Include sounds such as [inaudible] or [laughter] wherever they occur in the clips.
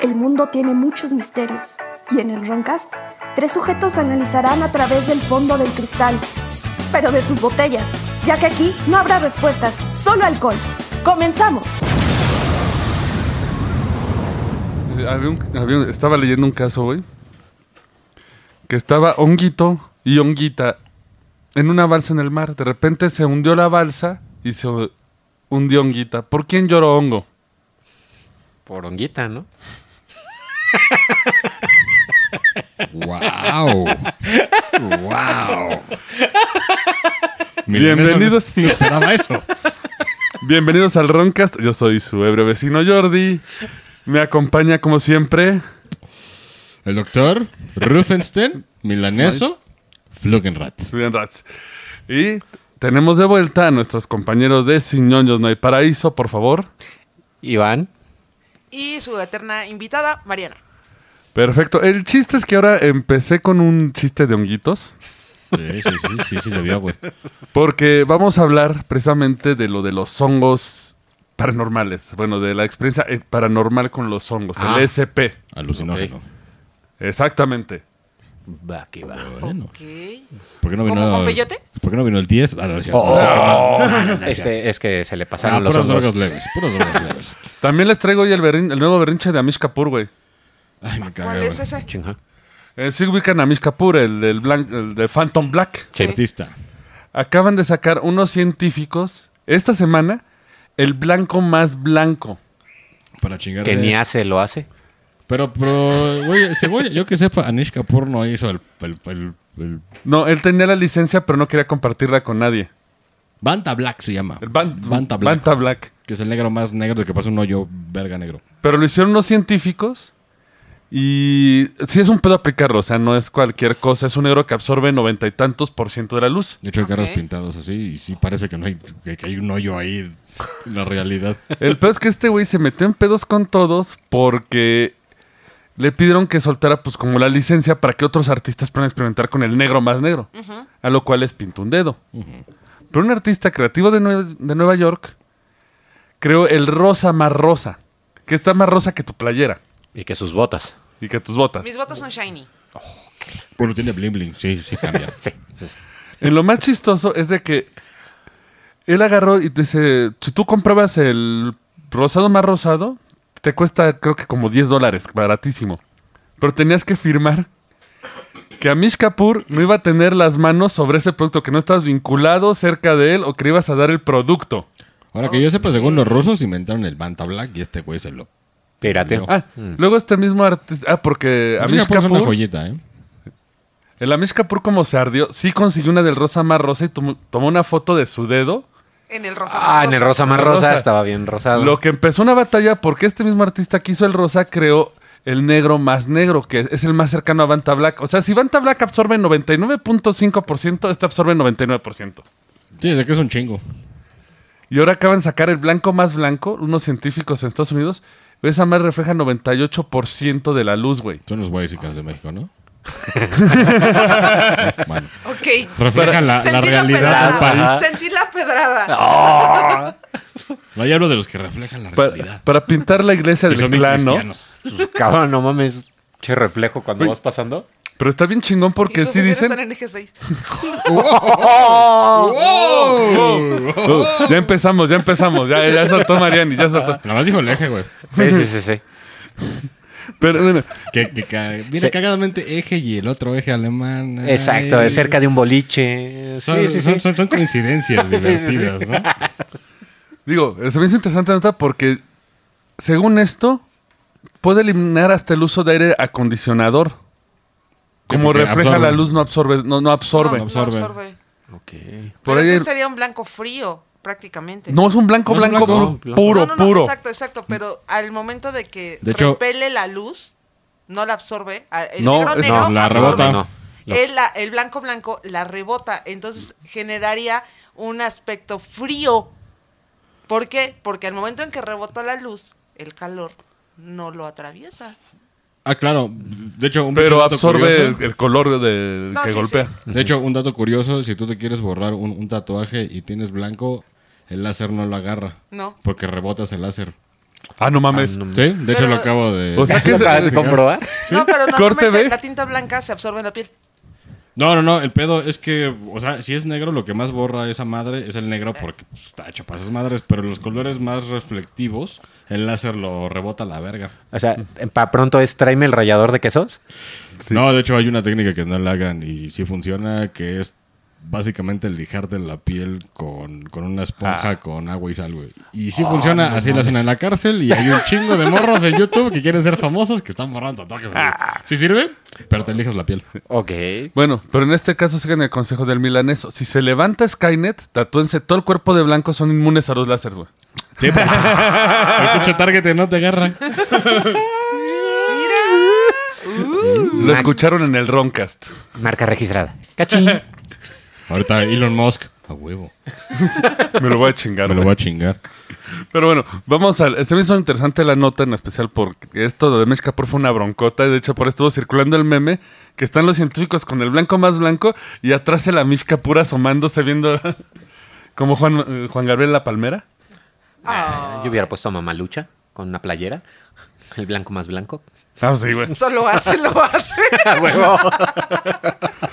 El mundo tiene muchos misterios y en el Roncast, tres sujetos analizarán a través del fondo del cristal, pero de sus botellas, ya que aquí no habrá respuestas, solo alcohol. ¡Comenzamos! Eh, estaba leyendo un caso, güey. Que estaba Honguito y Honguita en una balsa en el mar. De repente se hundió la balsa y se hundió Honguita. ¿Por quién lloró Hongo? Por honguita, ¿no? ¡Wow! ¡Wow! Bienvenidos. No esperaba eso. Bienvenidos al Roncast. Yo soy su ebrio vecino Jordi. Me acompaña como siempre. El doctor Rufenstein, milaneso, Flugenrat. Rats. Y tenemos de vuelta a nuestros compañeros de Sin ñoños no hay paraíso, por favor. Iván. Y su eterna invitada, Mariana. Perfecto. El chiste es que ahora empecé con un chiste de honguitos. Sí, sí, sí, sí, sí, se vio, güey. Porque vamos a hablar precisamente de lo de los hongos paranormales. Bueno, de la experiencia eh, paranormal con los hongos, Ah. el SP. Alucinógeno. Exactamente. Va, que va. Bueno, Ok. ¿por qué no vino? ¿Como con peyote? ¿Por qué no vino el 10? Ah, no, es cierto. Oh. [laughs] Este, es que se le Ah, pasaron los puras hongos. drogas leves, drogas leves. [laughs] También les traigo hoy el, berrin- el nuevo berrinche de Amish Kapoor, güey. Ay, me cagué, ¿Cuál es ese? Chinga. Eh, sí ubican a Amish Kapoor, el, del el de Phantom Black. Sí. Artista. Acaban de sacar unos científicos esta semana el blanco más blanco. Para chingar. Que ni hace, lo hace. Pero, pero, güey, según yo que sepa, Anish Kapoor no hizo el, el, el, el- No, él tenía la licencia, pero no quería compartirla con nadie. Banta Black se llama. El Ban- Banta Black. Banta Black. Que es el negro más negro de que pasa un hoyo verga negro. Pero lo hicieron unos científicos y sí es un pedo aplicarlo, o sea, no es cualquier cosa, es un negro que absorbe noventa y tantos por ciento de la luz. De hecho, hay carros pintados así y sí parece que no hay, que, que hay un hoyo ahí en la realidad. El pedo es que este güey se metió en pedos con todos porque le pidieron que soltara pues como la licencia para que otros artistas puedan experimentar con el negro más negro, a lo cual les pintó un dedo. Pero un artista creativo de, Nue- de Nueva York creó el rosa más rosa, que está más rosa que tu playera Y que sus botas. y que tus botas. Mis botas son shiny. Bueno, tiene bling bling, sí, sí cambia. [laughs] Sí. En lo más chistoso es de que él agarró y dice, si tú comprabas el rosado más rosado, te cuesta creo que como 10 dólares, baratísimo. Pero tenías que firmar que Amish Kapoor no iba a tener las manos sobre ese producto, que no estabas vinculado cerca de él o que le ibas a dar el producto. Ahora que yo sepa, según los rusos inventaron el Banta Black y este güey se lo... Pirateo. Ah, luego este mismo artista, ah, porque Anish Amish Kapoor es una joyita, ¿eh? el Amish Kapoor como se ardió, sí consiguió una del rosa más rosa y tomó, tomó una foto de su dedo. En el rosa. Ah, en el rosa más Rosa. rosa estaba bien rosado. Lo que empezó una batalla porque este mismo artista que hizo el rosa creó el negro más negro, que es el más cercano a Banta Black. O sea, si Banta Black absorbe 99.5%, este absorbe 99%. Sí, de que es un chingo. Y ahora acaban de sacar el blanco más blanco, unos científicos en Estados Unidos. Esa más refleja 98% de la luz, güey. Son los guays de México, ¿no? [laughs] bueno, Ok. reflejan la, la realidad pedrada. del [laughs] No, yo hablo de los que reflejan la realidad. para pintar la iglesia del clan, ¿no? [laughs] Cabrón, no mames. Che reflejo cuando Uy. vas pasando. Pero está bien chingón porque sí dicen... están en eje 6. [laughs] Ya empezamos, ya empezamos. Ya, ya saltó Mariani, ya saltó. Nada más dijo el eje, güey. Sí, sí, sí, sí. Pero bueno, Que, que Sí. cagadamente eje y el otro eje alemán. Exacto, cerca de un boliche. Son, sí, sí, son- sí. son- son coincidencias [laughs] divertidas, ¿no? Digo, se me hizo interesante nota porque, según esto, puede eliminar hasta el uso de aire acondicionador. Como refleja absorbe. la luz, no absorbe. No, no absorbe. No, No, no absorbe. Ok. Por Pero ahí- entonces sería un blanco frío, prácticamente. es un blanco, No es un blanco, blanco. pu- puro, no, no, no, puro. exacto, exacto. Pero al momento de que De hecho- repele la luz, no la absorbe. El No, negro negro no, la absorbe. rebota. No, no. El, la- el blanco blanco la rebota. Entonces generaría un aspecto frío. ¿Por qué? Porque al momento en que rebota la luz, el calor no lo atraviesa. Ah, claro. De hecho, un Pero dato absorbe curioso- el, el color de, No, que sí, golpea. sí. De hecho, un dato curioso, si tú te quieres borrar un, un tatuaje y tienes blanco, el láser no lo agarra. No. Porque rebotas el láser. Ah, no mames. Ah, no. Sí, de hecho lo acabo de... [laughs] O sea que ¿Lo se- acabas de comprobar? No, pero normalmente la tinta blanca se absorbe en la piel. No, no, no, el pedo es que, o sea, si es negro, lo que más borra esa madre es el negro porque pues, está hecho para esas madres, pero los colores más reflectivos, el láser lo rebota a la verga. O sea, para pronto es tráeme el rallador de quesos. No, de hecho hay una técnica que no la hagan y sí funciona, que es básicamente lijarte la piel con, con una esponja Ah. con agua y sal, güey. Y sí funciona, así lo hacen en la cárcel y hay un chingo de morros en YouTube que quieren ser famosos que están borrando tatuajes. así. Sí sirve, pero te lijas la piel. Ok. Bueno, pero en este caso sigan el consejo del milaneso. Si se levanta Skynet, tatúense todo el cuerpo de blanco, son inmunes a los láseres, güey. Sí, pero el pinche target no te agarra. Mira. Lo escucharon en el Roncast. Marca registrada. Cachín. Ahorita Elon Musk, a huevo. [laughs] Me lo voy a chingar. Me lo voy a chingar. Pero bueno, vamos a... Se me hizo interesante la nota en especial porque esto de Mesh Kapoor fue una broncota. De hecho, por esto estuvo circulando el meme que están los científicos con el blanco más blanco y atrás el Amish Kapoor asomándose viendo [laughs] como Juan, eh, Juan Gabriel La Palmera. Yo hubiera puesto a Mamalucha con una playera. El blanco más blanco. Ah, sí, güey. [laughs] Solo hace, lo hace. [laughs] ¡A huevo!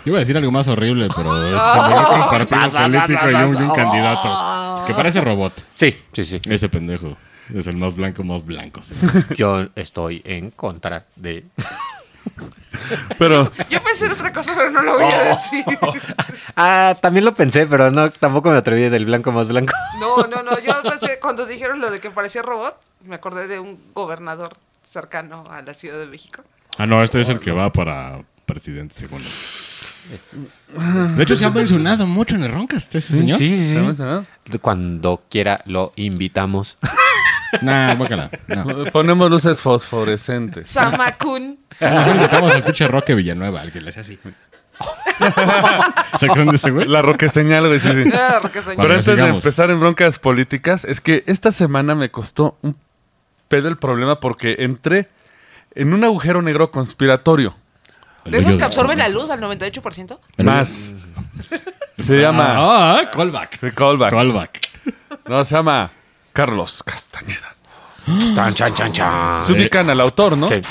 Iba a decir algo más horrible, pero [laughs] es como un partido político y un, y un candidato. Que parece robot. Sí, sí, sí. Ese pendejo. Es el más blanco, más blanco. sí. Yo estoy en contra de... Pero Yo pensé en otra cosa, pero no lo voy a decir. Ah, también lo pensé, pero no, tampoco me atreví del blanco más blanco. No, no, no. Yo pensé, cuando dijeron lo de que parecía robot, me acordé de un gobernador cercano a la Ciudad de México. Ah, no, este es el que va para presidente, según. De hecho, se ha mencionado mucho en el Roncast, ese señor. sí, ¿sabes, ah? Cuando quiera lo invitamos. [laughs] Nah, guácala. No. ponemos luces fosforescentes. Samakun. Mejor invitamos al pinche Roque Villanueva, al que le hace así. [laughs] ¿Se acuerdan de ese güey? La roque señal, güey, sí, sí. Ah. Pero antes de empezar en broncas políticas, es que esta semana me costó un pedo el problema porque entré en un agujero negro conspiratorio. ¿De esos que absorben la luz al 98%? Más. Se llama. Ah, callback. Sí, callback. Callback. No, se llama Carlos Castañeda. [gasps] Chan, chan, chan, chan. Se ubican al autor, ¿no? Sí.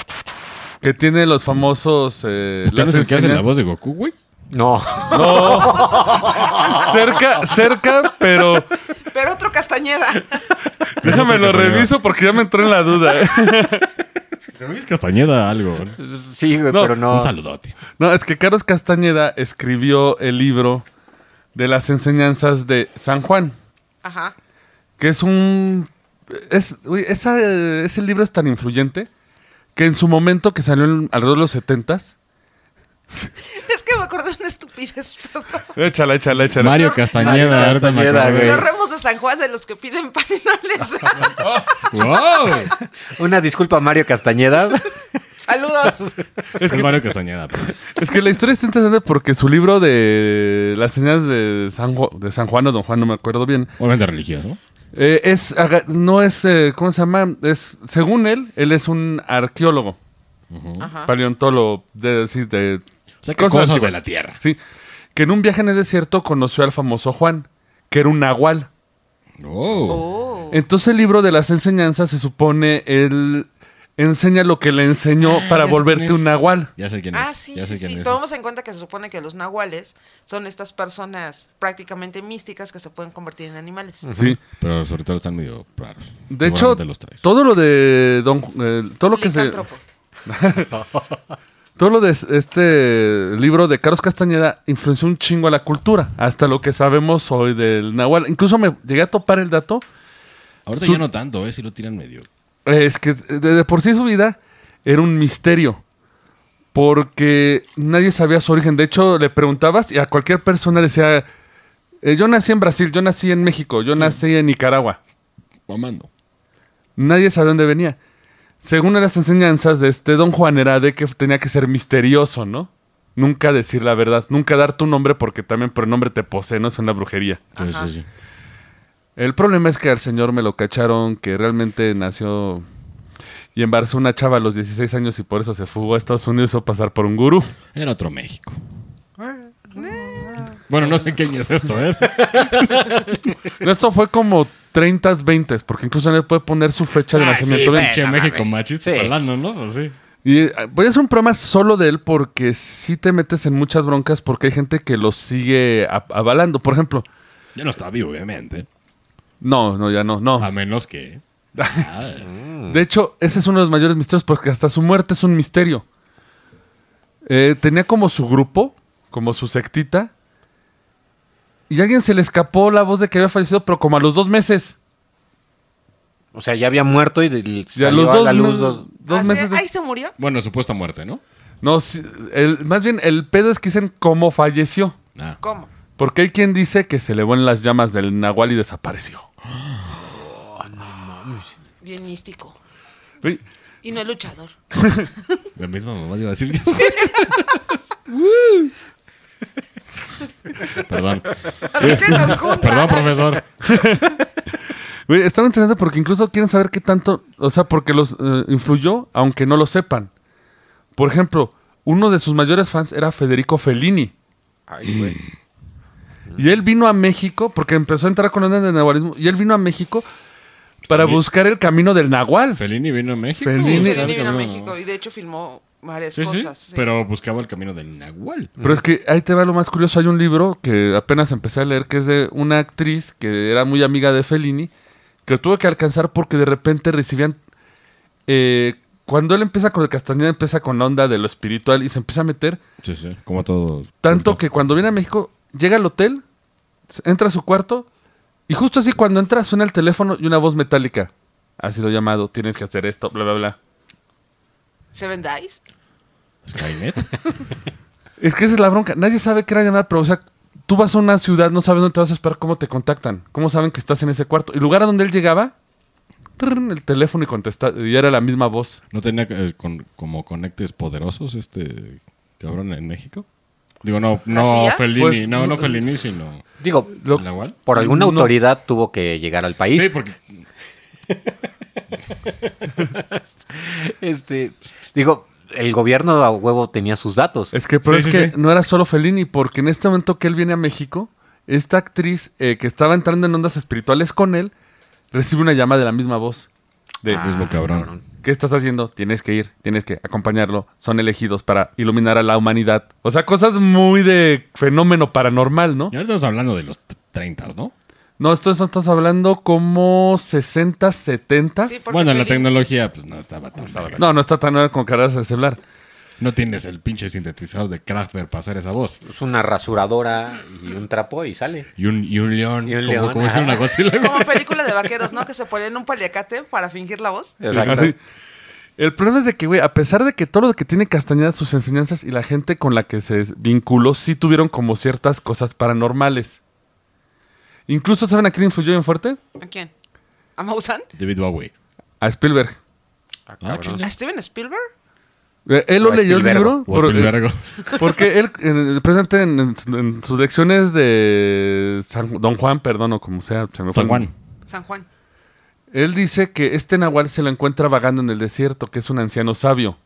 Que tiene los famosos. Eh, ¿Quién las el que hace la voz de Goku, güey? No. No. [laughs] cerca, cerca, pero. Pero otro Castañeda. Déjame lo reviso porque ya me entró en la duda. ¿Luis Castañeda algo? ¿eh? Sí, güey, no, pero no. Un saludote. No, es que Carlos Castañeda escribió el libro de las enseñanzas de San Juan. Ajá. Que es un. Es, ese libro es tan influyente que en su momento que salió alrededor de los 70s. [laughs] pides perdón. [laughs] Échala, échala, échala. Mario Castañeda, ahorita me acuerdo. Los remos de San Juan de los que piden pan y no les [laughs] Una disculpa, a Mario Castañeda. [laughs] Saludos. Es que, Mario Castañeda. pero- Es que la historia está interesante porque su libro de las señas de San, Juan o Don Juan, no me acuerdo bien, Obviamente religioso. eh, es no es, eh, ¿cómo se llama? Es, según él, él es un arqueólogo, paleontólogo, de, sí, de o sea, que cosas, de la tierra. Sí, que en un viaje en el desierto conoció al famoso Juan, que era un nahual. Oh. Oh. Entonces el libro de las enseñanzas se supone él enseña lo que le enseñó para ya sé volverte un nahual. Ya sé quién es. Ah, sí, ya sé sí, quién sí. es. Tomamos en cuenta que se supone que los nahuales son estas personas prácticamente místicas que se pueden convertir en animales. Sí. Pero sobre todo están medio raros. De hecho, los todo lo de Don eh, todo lo que se. [laughs] [laughs] todo lo de este libro de Carlos Castañeda influenció un chingo a la cultura, hasta lo que sabemos hoy del Nahual. Incluso me llegué a topar el dato, Ahorita su- ya no tanto, ¿eh? Si lo tiran medio. eh, es que de, de por sí su vida era un misterio. Porque nadie sabía su origen. De hecho, le preguntabas y a cualquier persona decía, eh, yo nací en Brasil, yo nací en México, yo nací en Nicaragua. Mamando. Nadie sabe dónde venía. Según las enseñanzas de este Don Juan era de que tenía que ser misterioso, ¿no? Nunca decir la verdad, nunca dar tu nombre porque también por el nombre te posee, no es una brujería. Sí, sí, sí. El problema es que al señor me lo cacharon que realmente nació y embarazó una chava a los 16 años y por eso se fugó a Estados Unidos o pasar por un gurú. Era otro México. Bueno, no sé qué año es esto, ¿eh? [laughs] Esto fue como 30, 20, porque incluso él puede poner su fecha de Ay, nacimiento. sí, no México machista Sí. hablando, ¿no? Pues sí. Y eh, voy a hacer un programa solo de él porque sí te metes en muchas broncas porque hay gente que lo sigue avalando. Por ejemplo, Ya no está vivo, obviamente. no, no, ya no, no. A menos que. [laughs] Ah, De hecho, ese es uno de los mayores misterios porque hasta su muerte es un misterio. Eh, tenía como su grupo, como su sectita, y a alguien se le escapó la voz de que había fallecido, pero como a los dos meses. O sea, ya había muerto y, y a salió los a dos, la luz mes- dos- dos Así, meses. de- Ahí se murió. bueno, supuesta muerte, ¿no? No, el- más bien el pedo es que dicen cómo falleció. Ah. ¿Cómo? Porque hay quien dice que se elevó en las llamas del Nahual y desapareció. Bien místico. Y no luchador. [laughs] La misma mamá iba a decir que [laughs] [laughs] Perdón. ¿Qué nos [laughs] junta? Perdón, profesor. [laughs] Güey, está muy interesante porque incluso quieren saber qué tanto, o sea, porque los eh, influyó, aunque no lo sepan. Por ejemplo, uno de sus mayores fans era Federico Fellini. Ay, güey. Y él vino a México, porque empezó a entrar con onda de nahualismo, y él vino a México para buscar el camino del nahual. Fellini vino a México. Fellini- Sí, Fellini vino a. México y de hecho filmó varias Sí, cosas. sí. pero buscaba el camino del Nahual. Pero es que ahí te va lo más curioso. Hay un libro que apenas empecé a leer que es de una actriz que era muy amiga de Fellini, que tuvo que alcanzar porque de repente recibían... eh, cuando él empieza con el Castañeda, empieza con la onda de lo espiritual y se empieza a meter. Sí, sí, como todos. Tanto que cuando viene a México, llega al hotel, entra a su cuarto y justo así cuando entra suena el teléfono y una voz metálica. Ha sido llamado, tienes que hacer esto, bla, bla, bla. ¿Seven Dice? Skynet. [laughs] Es que esa es la bronca. Nadie sabe qué era llamada, pero o sea, tú vas a una ciudad, no sabes dónde te vas a esperar, cómo te contactan, cómo saben que estás en ese cuarto. Y el lugar a donde él llegaba, el teléfono y contesta, y era la misma voz. ¿No tenía eh, con- como conectes poderosos este cabrón en México? Digo, no, no CIA? Fellini, Pues, no, no no, Fellini, sino Digo, Lo- por alguna No. autoridad tuvo que llegar al país. Sí, porque [laughs] Este, digo, el gobierno a huevo tenía sus datos. Es que, pero Sí, es sí, que sí. no era solo Fellini, porque en este momento que él viene a México, esta actriz eh, que estaba entrando en ondas espirituales con él, recibe una llamada de la misma voz. De, el mismo cabrón. ¿Qué estás haciendo? Tienes que ir, tienes que acompañarlo. Son elegidos para iluminar a la humanidad. O sea, cosas muy de fenómeno paranormal, ¿no? Ya estamos hablando de los 30, ¿no? No, esto estás hablando como 60, 70. Sí, Bueno, la tecnología pues no estaba tan. No, no está tan nueva como caras de celular. No tienes el pinche sintetizador de Kraftwerk para hacer esa voz. Es una rasuradora y un trapo y sale. Y un, y un león, Y un como, león, como una Godzilla. Como película de vaqueros, ¿no? Que se ponían un paliacate para fingir la voz. Exacto. Así. El problema es de que, güey, a pesar de que todo lo que tiene Castañeda, sus enseñanzas y la gente con la que se vinculó, sí tuvieron como ciertas cosas paranormales. Incluso, ¿saben a quién influyó bien fuerte? ¿A quién? ¿A Maussan? David Bowie. A Spielberg. Ah, chinga. ¿A Steven Spielberg? Eh, Él lo leyó el libro. Por- eh, porque él, en- presente en, en- en sus lecciones de San- Don Juan, perdón, o como sea, se me fue San el- Juan. San Juan. Él dice que este nahual se lo encuentra vagando en el desierto, que es un anciano sabio.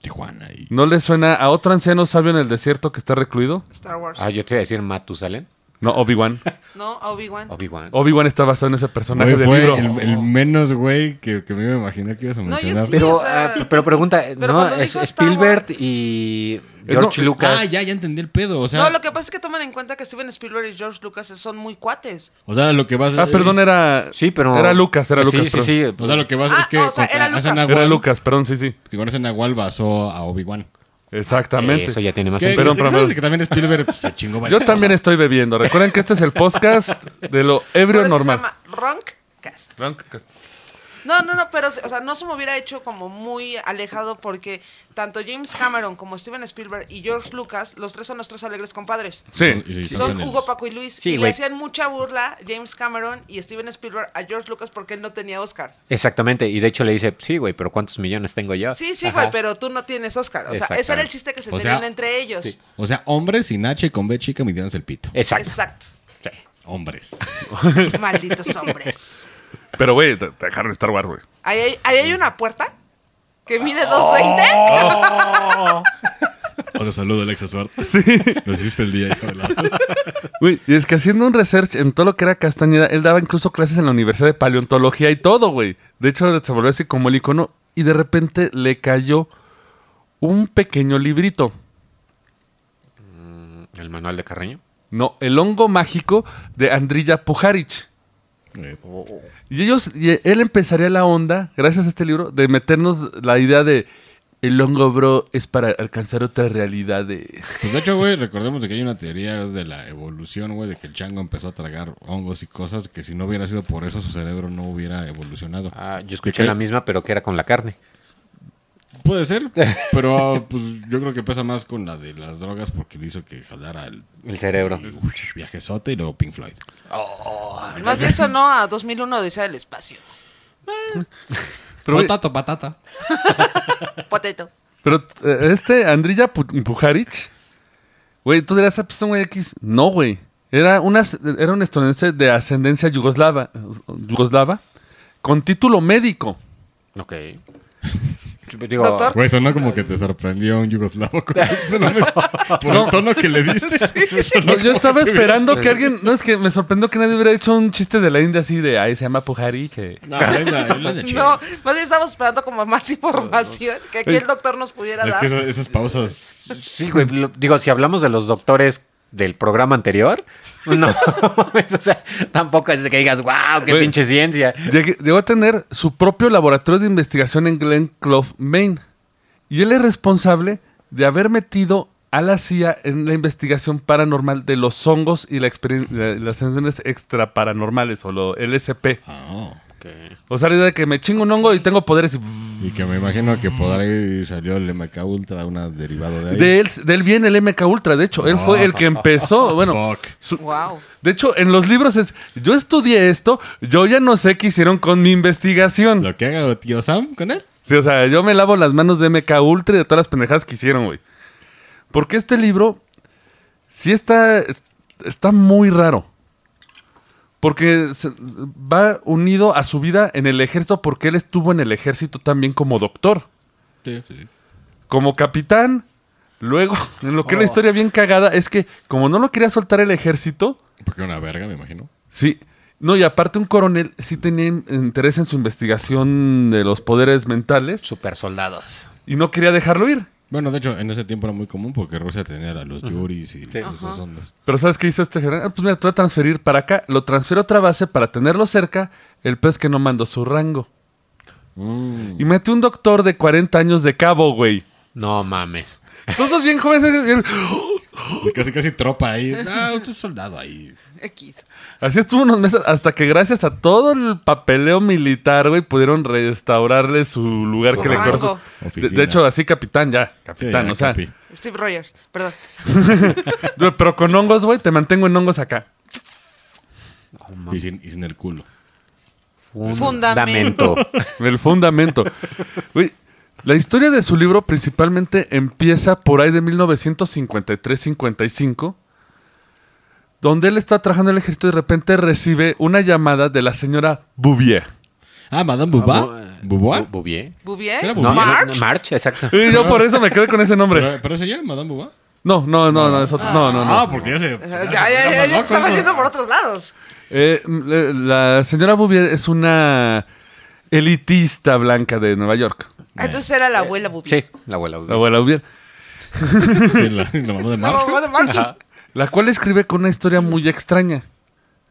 Tijuana. Y... ¿No le suena a otro anciano sabio en el desierto que está recluido? Star Wars. Ah, yo te iba a decir Matusalén. No, Obi-Wan. [laughs] No, Obi-Wan. Obi-Wan. Obi-Wan está basado en ese personaje Güey, del fue libro. el, el menos güey que, que me iba a imaginar que ibas a yo mencionar. sí. Pero, o sea, ah, pero pregunta, pero ¿no? cuando Es dijo Star Spielberg y Eh, George no, Lucas. Ah, ya, ya entendí el pedo. O sea, no, lo que pasa es que toman en cuenta que Steven Spielberg y George Lucas son muy cuates. o sea, lo que vas Ah, perdón, era. Sí, pero... Era Lucas, era sí, Lucas. Sí, perdón. sí, O sea, lo que vas Ah, es que o sea, era Lucas. Nahual, Era Lucas, perdón, sí, sí. Que con ese Nahual basó a Obi-Wan. Exactamente. Eso ya tiene más sentido. Perdón, que- perdón. ¿sabes que también Spielberg pues, [laughs] se chingó Yo también cosas? estoy bebiendo. Recuerden que este es el podcast de lo ebrio normal. se llama Ronkcast. No, no, no, pero o sea, no se me hubiera hecho como muy alejado porque tanto James Cameron como Steven Spielberg y George Lucas, los tres son nuestros alegres compadres. Sí. Y- Son Hugo, Paco y Luis. Sí, y le hacían mucha burla James Cameron y Steven Spielberg a George Lucas porque él no tenía Oscar. Exactamente, y de hecho le dice, sí, güey, pero ¿cuántos millones tengo yo? Sí, sí, Ajá. güey, pero tú no tienes Oscar. O sea, ese era el chiste que se O tenían sea, entre ellos. O sea, hombres sin H y con B chica midiéndose el pito. Exacto. Exacto. Sí. Hombres. [laughs] Malditos hombres. Pero, güey, te te dejaron Star Wars, güey. Ahí hay, ahí hay una puerta que mide 220. Otro [laughs] saludo, Alexa Suerte. [laughs] Nos hiciste el día, hijo de la... Güey, y es que haciendo un research en todo lo que era Castañeda, él daba incluso clases en la Universidad de Paleontología y todo, güey. De hecho, se volvió así como el icono y de repente le cayó un pequeño librito. El manual de Carreño. No, El hongo mágico de Andrija Pujarich. Y ellos, y él empezaría la onda, gracias a este libro, de meternos la idea de el hongo, bro, es para alcanzar otras realidades. Pues de hecho, güey, recordemos de que hay una teoría de la evolución, güey, de que el chango empezó a tragar hongos y cosas que si no hubiera sido por eso su cerebro no hubiera evolucionado. Ah, yo ¿De escuché la misma, pero que era con la carne. Puede ser, [laughs] pero pues yo creo que pesa más con la de las drogas porque le hizo que jalara el, El cerebro. el viajezote y luego Pink Floyd. Más bien sonó a 2001 Odisea del Espacio. Pero, güey, Potato, patata. [laughs] Potato. pero, eh, este Andrija Pu- Pujarich, güey, tú dirás, ah, pues un güey X. No, güey. Era, una, era un estadounidense de ascendencia yugoslava, yugoslava con título médico. Ok. Digo, Doctor. Güey, sonó como que te sorprendió un yugoslavo con [laughs] tu nombre. por el tono que le diste. [laughs] No, yo estaba esperando que alguien. No, es que me sorprendió que nadie hubiera hecho un chiste de la India así de. Ay, se llama Pujarich. eh". No, de Chile. No, más bien estamos esperando como más información que aquí el doctor nos pudiera Es dar. que esas, esas pausas. sí, güey. Digo, si hablamos de los doctores del programa anterior, [laughs] no. o sea, tampoco es de que digas, wow, qué pinche ciencia. Llegó a tener su propio laboratorio de investigación en Glen Clove, Maine. Y él es responsable de haber metido a la CIA en la investigación paranormal de los hongos y la las sensaciones extraparanormales o lo LSP. Ah. O sea, la idea de que me chingo un hongo y tengo poderes y... Y que me imagino que por ahí salió el MK Ultra, una derivado de ahí. De él, de él viene el MK Ultra, de hecho. Él fue el que empezó, [laughs] bueno... Su- Wow. de hecho, en los libros es, yo estudié esto, yo ya no sé qué hicieron con mi investigación. Lo que haga tío Sam con él. Sí, o sea, yo me lavo las manos de MK Ultra y de todas las pendejadas que hicieron, güey. Porque este libro sí está, está muy raro. Porque se- va unido a su vida en el ejército porque él estuvo en el ejército también como doctor, Sí, sí, como capitán. Luego, [laughs] en lo que es Oh. la historia bien cagada es que como no lo quería soltar el ejército, Porque era una verga, me imagino. sí. No, y aparte un coronel sí tenía in- interés en su investigación de los poderes mentales Super soldados. y no quería dejarlo ir. Bueno, de hecho, en ese tiempo era muy común porque Rusia tenía a los Yuris y esas ondas. Pero ¿sabes qué hizo este general? Ah, pues mira, te voy a transferir para acá. Lo transfiero a otra base para tenerlo cerca. El pez que no mandó su rango. Mm. Y mete un doctor de 40 años de cabo, güey. No mames. Todos bien jóvenes. [laughs] casi, casi tropa ahí. [laughs] Ah, usted es soldado ahí. X. Así estuvo unos meses hasta que gracias a todo el papeleo militar, güey, pudieron restaurarle su lugar Su que le corresponde. De, hecho, así capitán ya. Capitán, Sí, o sea. capi. Steve Rogers, perdón. [laughs] Pero con hongos, güey, te mantengo en hongos acá. Y sin, y sin el culo. Fundamento. El fundamento. Güey, la historia de su libro principalmente empieza por ahí de 1953-55, donde él está trabajando en el ejército y de repente recibe una llamada de la señora Bouvier. Ah, Madame. Bu- Bouvier. Bouvier. ¿Era No, Bouvier? no, March, exacto. Y yo por eso me quedé con ese nombre. ¿Pero, ¿Pero es ella, Madame Bouba? No, no, no, no, es otro- no, no, no. Ah, porque ya se. Ya, ya, ya, ya estaba yendo por otros lados. Eh, la señora Bouvier es una elitista blanca de Nueva York. Ah, Entonces era la abuela Bouvier. Sí, la abuela. La abuela Bouvier. [laughs] Sí, la, la mamá de La mamá de March. La cual escribe con una historia muy extraña.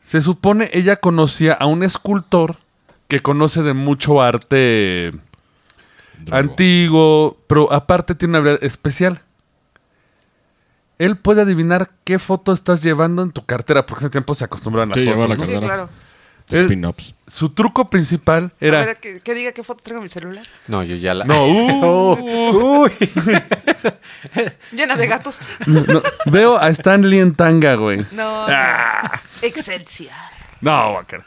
Se supone ella conocía a un escultor que conoce de mucho arte Drogo. antiguo, pero aparte tiene una habilidad especial. Él puede adivinar qué foto estás llevando en tu cartera, porque ese tiempo se acostumbraban a Sí, las llevar fotos. la. Sí, claro. Spin-ups. su truco principal A era... ver, que, que diga qué foto traigo en mi celular. No, yo ya la. No, [laughs] uh, [laughs] Uy. [laughs] Llena de gatos. no, veo a Stanley en tanga, güey. No. Ah. Excelsior. No, Walker.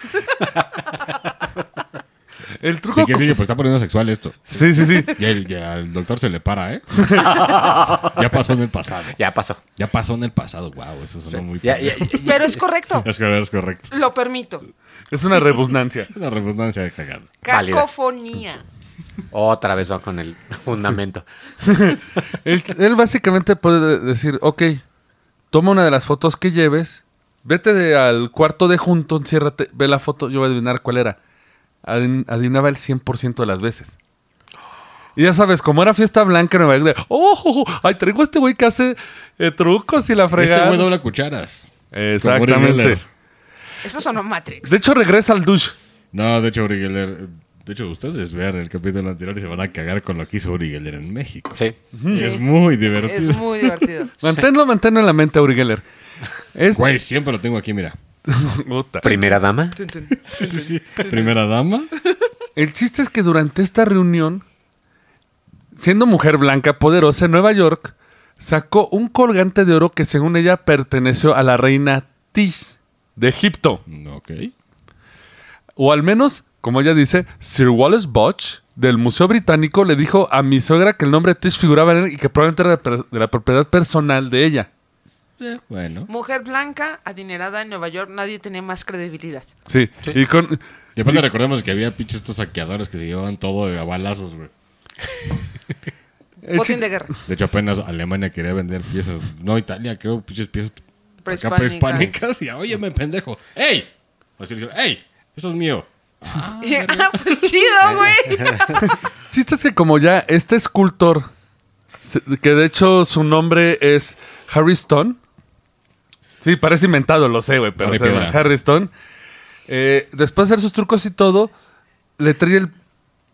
El truco... Sí, que sí, pues está poniendo sexual esto. Sí, sí, sí. Ya, el- ya al doctor se le para, ¿eh? [laughs] ya pasó en el pasado. Ya pasó. Ya pasó en el pasado. Wow, eso sonó muy Ya, ya, pendejo. ya- Pero es correcto. Es correcto, es correcto. Lo permito. Es una rebusnancia. [laughs] Una redundancia de cagada. Cacofonía. Otra vez va con el fundamento. [laughs] Él, él básicamente puede decir, ok, toma una de las fotos que lleves, vete de- al cuarto de junto, enciérrate, ve la foto, yo voy a adivinar cuál era. Adivinaba el 100% de las veces. Y ya sabes, como era fiesta blanca en Nueva York, de, oh, oh, oh, ay, traigo a este güey que hace eh, trucos y la Este fregada. güey dobla cucharas. Exactamente. Eso sonó Matrix. De hecho, regresa al douche. No, de hecho, Uri Geller. De hecho, ustedes vean el capítulo anterior y se van a cagar con lo que hizo Uri Geller en México. Sí. Es muy divertido. Es muy divertido. [laughs] Manténlo, manténlo en la mente, Uri Geller. Es... Güey, siempre lo tengo aquí, mira. [laughs] Puta. Primera dama. Sí, sí, sí. Primera dama. El chiste es que durante esta reunión, siendo mujer blanca poderosa en Nueva York, sacó un colgante de oro que según ella perteneció a la reina Tish de Egipto. Ok. O al menos, como ella dice, Sir Wallace Botch del Museo Británico le dijo a mi suegra que el nombre Tish figuraba en él y que probablemente era de la propiedad personal de ella. Eh, bueno. Mujer blanca, adinerada en Nueva York, nadie tenía más credibilidad. Sí. Y con... Y aparte recordemos que había pinches estos saqueadores que se llevaban todo a balazos, güey. Botín de guerra. De hecho, apenas Alemania quería vender piezas. No, Italia, creo, pinches piezas acá Prehispánicas. prehispánicas. Y, óyeme, pendejo. ¡Ey! Así le dijeron, ¡Ey! Eso es mío. [laughs] Y- ah, pues chido, güey. [laughs] chiste es que como ya este escultor, que de hecho su nombre es Harry Stone. Sí, parece inventado, lo sé, güey, pero Harry Stone. eh, después de hacer sus trucos y todo, le trae el...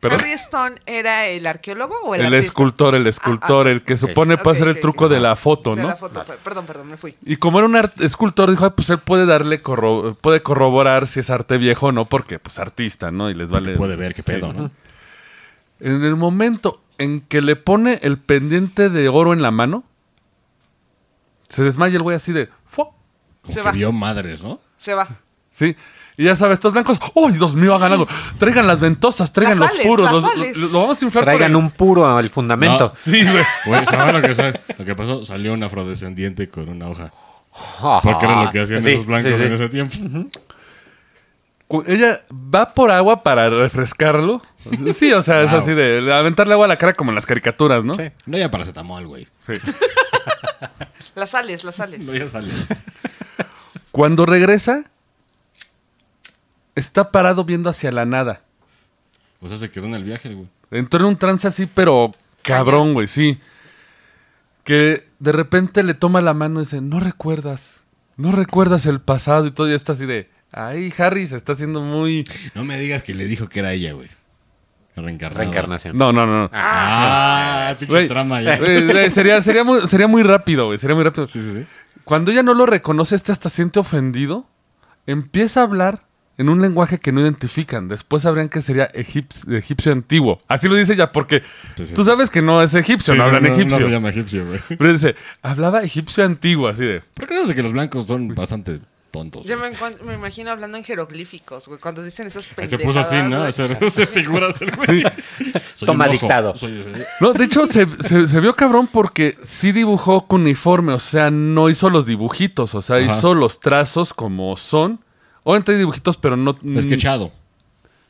¿Perdón? ¿Harry Stone era el arqueólogo o el, El, artista? escultor, el escultor, Ah, ah. el que supone puede hacer el truco de la foto, De ¿no? la foto fue. Perdón, perdón, me fui. Y como era un art- escultor, dijo, "Ay, pues él puede darle, corro- puede corroborar si es arte viejo o no, porque pues artista, ¿no? Y les vale... Puede ver qué pedo, ¿no? En el momento en que le pone el pendiente de oro en la mano, se desmaya el güey así de... Se que va. vio madres, ¿no? Se va. Sí. Y ya sabes, estos blancos, ¡oh, Dios mío, hagan algo! Traigan las ventosas, traigan Las los sales, puros, las los- sales. lo, lo vamos a inflar por Traigan un puro al fundamento. Sí, güey. [laughs] Güey, ¿sabes lo que, lo que pasó? Salió un afrodescendiente con una hoja. [laughs] Porque era lo que hacían Sí, esos blancos sí, sí. en ese tiempo. Ella va por agua para refrescarlo. Sí, o sea, es así de aventarle agua a la cara como en las caricaturas, ¿no? Sí. No ya paracetamol, güey. Sí. [laughs] Las sales, las sales. No ya sales. Cuando regresa, está parado viendo hacia la nada. O sea, se quedó en el viaje, güey. Entró en un trance así, pero cabrón, güey, sí. Que de repente le toma la mano y dice, no recuerdas, no recuerdas el pasado y todo, y está así de, ay, Harry se está haciendo muy... No me digas que le dijo que era ella, güey. Reencarnación. No, no, no. Ah, pinche Güey, trama ya. sería, sería, muy, sería muy rápido, güey, sería muy rápido. Sí, sí, sí. Cuando ella no lo reconoce, este hasta siente ofendido, empieza a hablar en un lenguaje que no identifican. Después sabrían que sería egips- egipcio antiguo. Así lo dice ella, porque Sí, sí, tú sabes que no es egipcio, Sí, no hablan no, egipcio. No se llama egipcio, güey. Pero dice, hablaba egipcio antiguo, así de. Pero creo que los blancos son bastante tontos. Yo me, me imagino hablando en jeroglíficos, güey, cuando dicen esas pendejadas. Se puso así, ¿no? Se, se figuras el güey. [laughs] Soy Toma dictado. Soy- No, de hecho, se, se- se vio cabrón porque sí dibujó con uniforme, o sea, no hizo los dibujitos, o sea, Ajá. hizo los trazos como son. Obviamente hay dibujitos, pero no. Esquechado.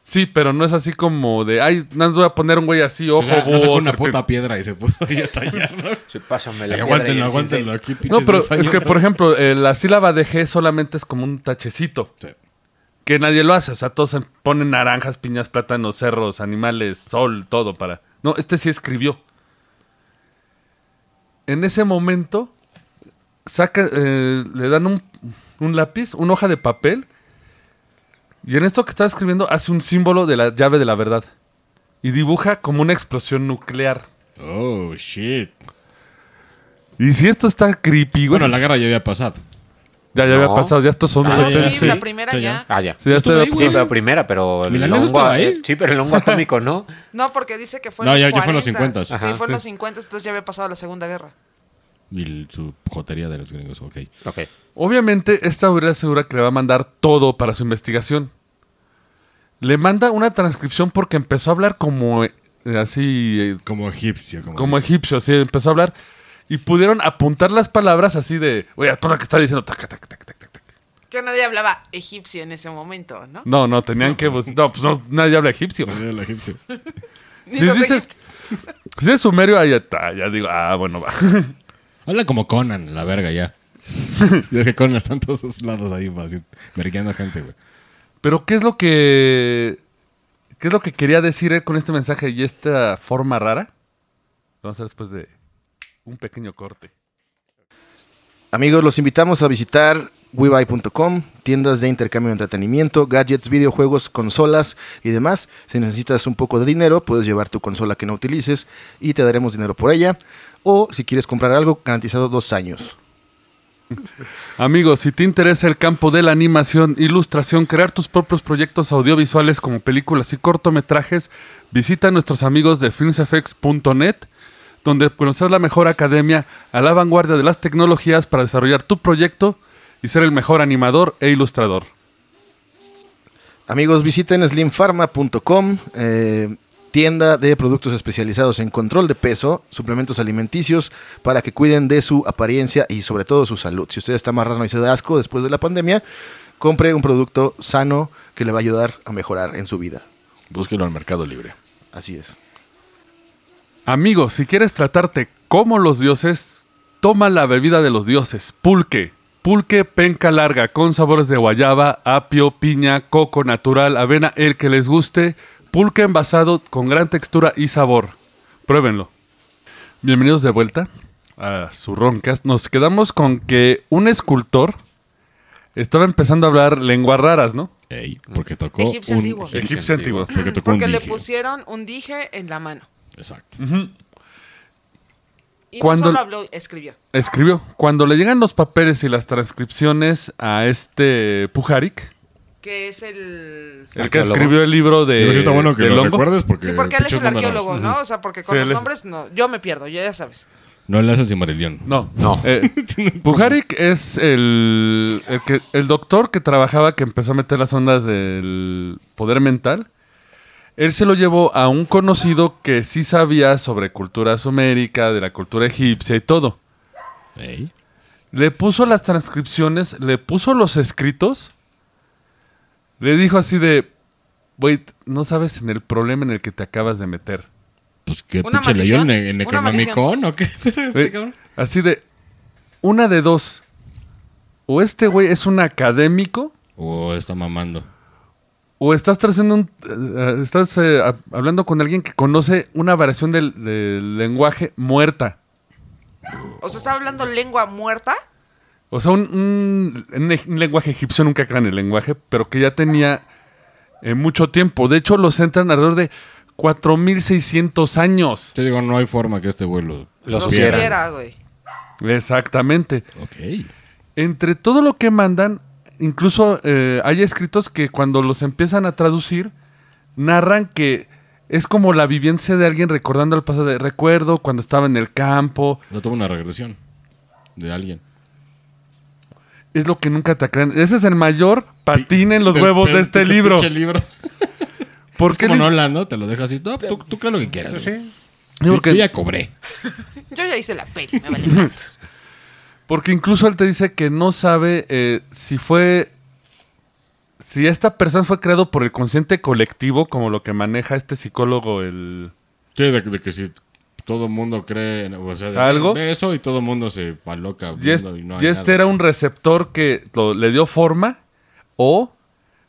Sí, pero no es así como de, ay, nada más voy a poner un güey así, ojo, O sea, no sacó una puta piedra y se puso ahí a tallar, ¿no? Sí, pásame la aguántenlo, aguántenlo. Aquí, No, pero es años, que, ¿no? por ejemplo, eh, la sílaba de G solamente es como un tachecito, Sí. que nadie lo hace, o sea, todos se ponen naranjas, piñas, plátanos, cerros, animales, sol, todo para... No, este sí escribió. En ese momento, saca, eh, le dan un, un lápiz, una hoja de papel, y en esto que está escribiendo hace un símbolo de la llave de la verdad. Y dibuja como una explosión nuclear. Oh, shit. Y si esto está creepy, güey. Bueno, la guerra ya había pasado. Ya, ya No. había pasado, ya estos son... Ah, Ah, sí, sí. la primera Sí, ya. Ah, ya. Sí, ya ahí, Sí, pero primera, pero el ¿Milanés hongo, estaba ahí? eh, sí, pero el hongo atómico no. No, porque dice que fue No, en ya- los ya fue en los 40. 50s. Sí, fue en los 50, entonces ya había pasado la Segunda Guerra. Y su jotería de los gringos, ok. Ok. Obviamente, esta autoridad asegura que le va a mandar todo para su investigación. Le manda una transcripción porque empezó a hablar como eh, así, eh, Como egipcio. Como, como dice. egipcio, sí, empezó a hablar. Y pudieron apuntar las palabras así de, oye, todo lo que está diciendo, tac, tac, tac, tac, tac, tac. Que nadie hablaba egipcio en ese momento, ¿no? No, no, tenían que, bus- no, pues no, nadie habla egipio. Era el egipcio. [laughs] Ni Si los dices, egipcios. si es sumerio, ahí está. Ya digo, ah, bueno, va. [laughs] Habla como Conan, la verga ya. [laughs] es que Conan está en todos esos lados ahí, merqueando a gente, güey. Pero, ¿qué es lo que. ¿Qué es lo que quería decir él con este mensaje y esta forma rara? Vamos a ver después de un pequeño corte. Amigos, los invitamos a visitar webuy.com, tiendas de intercambio de entretenimiento, gadgets, videojuegos, consolas y demás. Si necesitas un poco de dinero, puedes llevar tu consola que no utilices y te daremos dinero por ella. O si quieres comprar algo, garantizado dos años. [laughs] Amigos, si te interesa el campo de la animación, ilustración, crear tus propios proyectos audiovisuales como películas y cortometrajes, visita a nuestros amigos de filmsfx.net, donde conocer la mejor academia a la vanguardia de las tecnologías para desarrollar tu proyecto y ser el mejor animador e ilustrador. Amigos, visiten slimpharma.com, eh, tienda de productos especializados en control de peso, suplementos alimenticios para que cuiden de su apariencia y sobre todo su salud. Si usted está marrano y se da asco después de la pandemia, compre un producto sano que le va a ayudar a mejorar en su vida. Búsquelo en Mercado Libre. Así es. Amigos, si quieres tratarte como los dioses, toma la bebida de los dioses, pulque. Pulque penca larga con sabores de guayaba, apio, piña, coco natural, avena, el que les guste. Pulque envasado con gran textura y sabor. Pruébenlo. Bienvenidos de vuelta a su Roncast. Nos quedamos con que un escultor estaba empezando a hablar lenguas raras, ¿no? Ey, porque tocó Egipcio un antiguo. Egipcio antiguo. Porque tocó Porque un le dije. pusieron un dije en la mano. Exacto. Y Cuando- no solo habló, escribió. Escribió. Cuando le llegan los papeles y las transcripciones a este Pujarik, Que es el... el que escribió el libro de. Digo, sí está bueno que lo hongo. recuerdes porque... Sí, porque él es el números. arqueólogo, ¿no? O sea, porque con Sí, los él es- nombres no, yo me pierdo, ya, ya sabes. No le hace el. No, No. [laughs] Eh, [laughs] Pujarik es el, el, que, el doctor que trabajaba, que empezó a meter las ondas del poder mental. Él se lo llevó a un conocido que sí sabía sobre cultura sumérica, de la cultura egipcia y todo. Le puso las transcripciones, le puso los escritos. Le dijo así de, wait, no sabes en el problema en el que te acabas de meter. Pues qué Una pinche leyó en, maldición. en Necronomicon o qué? [laughs] Este Eh, cabrón. así de, una de dos. O este güey es un académico O está mamando. O estás trazando un. eh, estás eh, hab- hablando con alguien que conoce una variación del, del lenguaje muerta. O sea, está hablando lengua muerta. O sea, un, lenguaje egipcio, nunca crean el lenguaje, pero que ya tenía eh, mucho tiempo. De hecho, los entran alrededor de 4600 años. Te digo, no hay forma que este güey lo, No supiera. supiera, güey. Exactamente. Ok. Entre todo lo que mandan, incluso eh, hay escritos que cuando los empiezan a traducir, narran que es como la vivencia de alguien recordando el pasado de recuerdo cuando estaba en el campo. No tuvo una regresión de alguien. Es lo que nunca te aclaran. Ese es el mayor patín en los huevos de este libro. libro. [laughs] ¿Por Es qué? como li- Nolan, ¿no? Te lo dejas así. No, tú, tú creas lo que quieras. Sí, Yo, ya cobré. [laughs] Yo ya hice la peli, me vale. [laughs] porque incluso él te dice que no sabe eh, si fue... Si esta persona fue creado por el consciente colectivo, como lo que maneja este psicólogo, el... Sí, de, de que si todo el mundo cree, en- o sea, de, ¿Algo? de eso y todo el mundo se aloca Y, es- y no hay y este nada. era un receptor que lo- le dio forma, o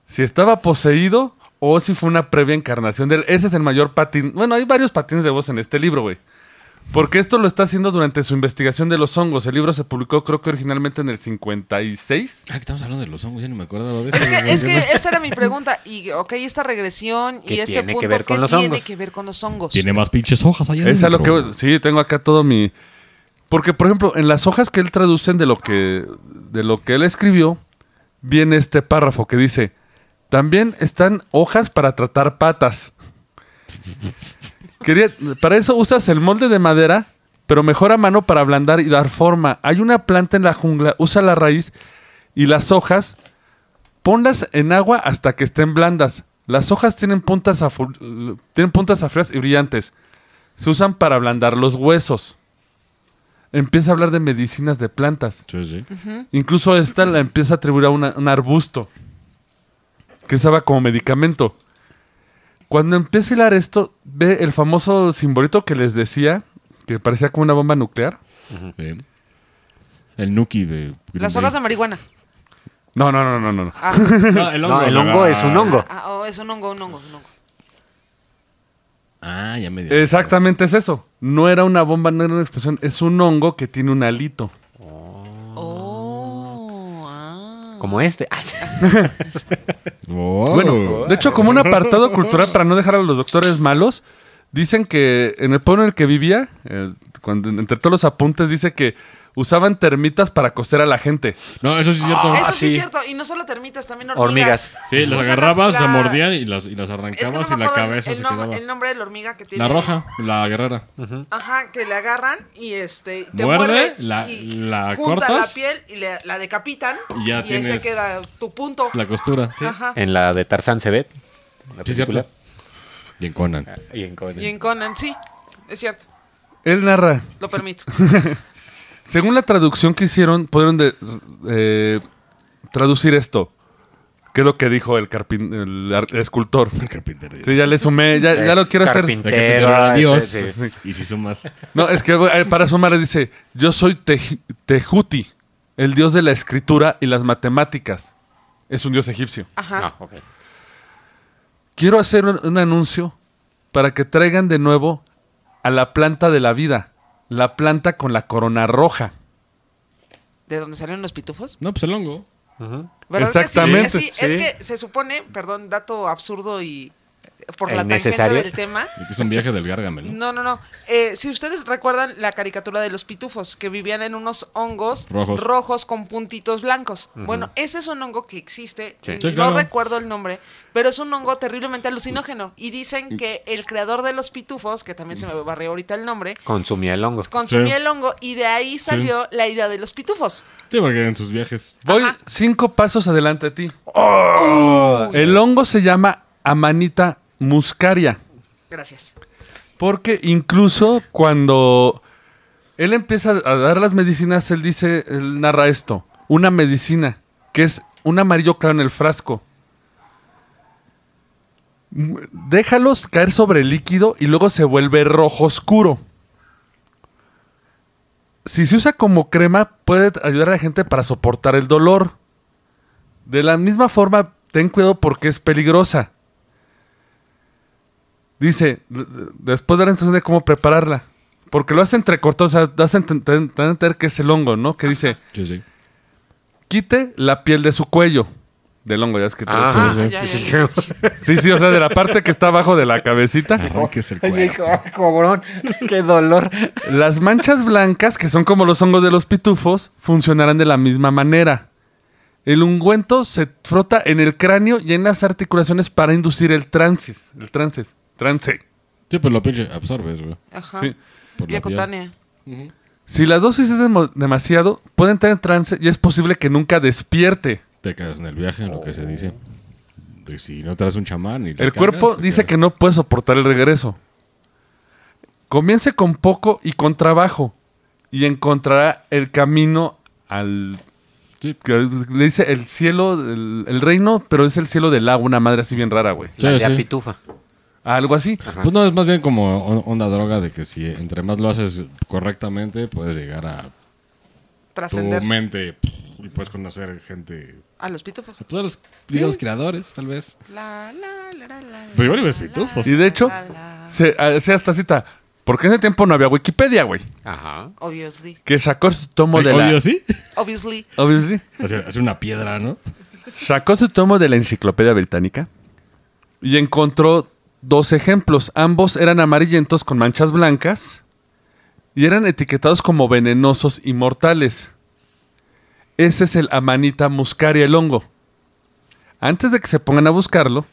si estaba poseído, o si fue una previa encarnación de él. Ese es el mayor patín. Bueno, hay varios patines de voz en este libro, güey. Porque esto lo está haciendo durante su investigación de los hongos. El libro se publicó, creo que originalmente en el 56. Ah, que estamos hablando de los hongos, ya no me eso. Es que, es que esa era mi pregunta. Y, ok, esta regresión y ¿Qué este tiene que punto, ver con ¿qué los tiene hongos? que ver con los hongos? Tiene más pinches hojas allá Es a lo que sí, tengo acá todo mi porque por ejemplo, en las hojas que él traducen de lo que de lo que él escribió viene este párrafo que dice, "También están hojas para tratar patas." Quería, para eso usas el molde de madera, pero mejor a mano para ablandar y dar forma. Hay una planta en la jungla, usa la raíz y las hojas ponlas en agua hasta que estén blandas. Las hojas tienen puntas, tienen puntas afrias y brillantes. Se usan para ablandar los huesos. Empieza a hablar de medicinas de plantas. Sí, sí. Incluso esta la empieza a atribuir a una- un arbusto que usaba como medicamento. Cuando empieza a hilar esto, ve el famoso simbolito que les decía, que parecía como una bomba nuclear. El Nuki de. Green Las Day. hojas de marihuana. No, no, no, no, no. no. Ah, [laughs] No, el hongo. No, el la- hongo es un hongo. ah, oh, es un hongo, un hongo, un hongo. Ah, ya me dio. Exactamente es eso. No era una bomba, no era una explosión. Es un hongo que tiene un alito. Oh, ah. Como este. [laughs] Oh. Bueno, de hecho, como un apartado cultural para no dejar a los doctores malos, dicen que en el pueblo en el que vivía, eh, cuando, entre todos los apuntes, dice que usaban termitas para coser a la gente. No, eso sí es cierto. Eso sí es cierto. Y no solo termitas, también hormigas. Hormigas. Sí, las agarrabas, la- mordían y las, y las Es que no arrancabas me y la cabeza el, se nom- quedaba. el nombre de la hormiga que tiene. La roja, la guerrera. Ajá, que le agarran y este te Muerde, muerde, la- y la junta cortas. la piel y le- la decapitan Y ya ahí tienes se queda tu punto. La costura. Sí, Ajá. En la de Tarzán se ve. La sí es película. cierto. Y en Conan. Y en Conan. Y en Conan, sí, es cierto, Él narra, lo permito. [laughs] según la traducción que hicieron, pudieron de- eh, traducir esto. ¿Qué es lo que dijo el, carpin- el ar- escultor? El carpintero. Sí, ya le sumé, ya, ya lo quiero hacer. El Carpintero. Dios. sí. Y si sumas. No, es que eh, para sumar dice, yo soy Tej- Tehuti, el dios de la escritura y las matemáticas. Es un dios egipcio. Ajá. Ah, ok. Quiero hacer un, un anuncio para que traigan de nuevo a la planta de la vida, la planta con la corona roja. ¿De dónde salieron los pitufos? No, pues el hongo. ¿Verdad Exactamente, Que sí? Es que se supone, perdón, dato absurdo y por la tangente necesario. del tema. Es un viaje del Gargamel. ¿no? No, no, no. Eh, si ustedes recuerdan la caricatura de los pitufos, que vivían en unos hongos Rojos. con puntitos blancos. Bueno, ese es un hongo que existe. Sí. Sí, no claro. recuerdo el nombre, pero es un hongo terriblemente alucinógeno. Y dicen que el creador de los pitufos, que también se me barrió ahorita el nombre, Consumía el hongo. consumía Sí. el hongo y de ahí salió la idea de los pitufos. Sí, porque en sus viajes. Voy Ajá. cinco pasos adelante de ti. El hongo se llama Amanita muscaria. Gracias. Porque incluso cuando él empieza a dar las medicinas, él dice, él narra esto, una medicina, que es un amarillo claro en el frasco. Déjalos caer sobre el líquido y luego se vuelve rojo oscuro. Si se usa como crema, puede ayudar a la gente para soportar el dolor. De la misma forma, ten cuidado porque es peligrosa. Dice, después de la instrucción de cómo prepararla. Porque lo hace entrecortado, o sea, a entender que es el hongo, ¿no? Que dice, Sí, sí. quite la piel de su cuello. Del hongo, ya es que... Ah, Ah, sí. ya, ya, ya. Sí, sí, o sea, de la parte que está abajo de la cabecita. Arranques el Ay, cobrón. Qué dolor. Las manchas blancas, que son como los hongos de los pitufos, funcionarán de la misma manera. El ungüento se frota en el cráneo y en las articulaciones para inducir el transis. El trances. Trance. Sí, pues lo pinche absorbes, güey. Ajá. Sí. Por Vía la piel. cutánea. Si la dosis es demasiado, puede entrar en trance y es posible que nunca despierte. Te cagas en el viaje, lo que se dice. De si no te das un chamán y El cagas, cuerpo dice quedas- que no puede soportar el regreso. Comience con poco y con trabajo y encontrará el camino al... Sí. le dice el cielo, el, el reino, pero es el cielo del agua, una madre así bien rara, güey. Sí, La de sí. pitufa. Algo así. Pues no, es más bien como on- onda droga de que si entre más lo haces correctamente, puedes llegar a tu Trascender mente y puedes conocer gente. a los pitufos. Pues a los, digamos, creadores, tal vez. La, la, la, la, la, Pues igual y la, ves pitufos. Y de hecho, la, la. se hacía esta cita. Porque en ese tiempo no había Wikipedia, güey. Ajá. Obviously. Que sacó su tomo de Obvio, la... sí. Obviously. Obviously. Hacer, hacer una piedra, ¿no? Sacó su tomo de la enciclopedia británica y encontró dos ejemplos. Ambos eran amarillentos con manchas blancas y eran etiquetados como venenosos y mortales. Ese es el Amanita muscaria, el hongo. Antes de que se pongan a buscarlo,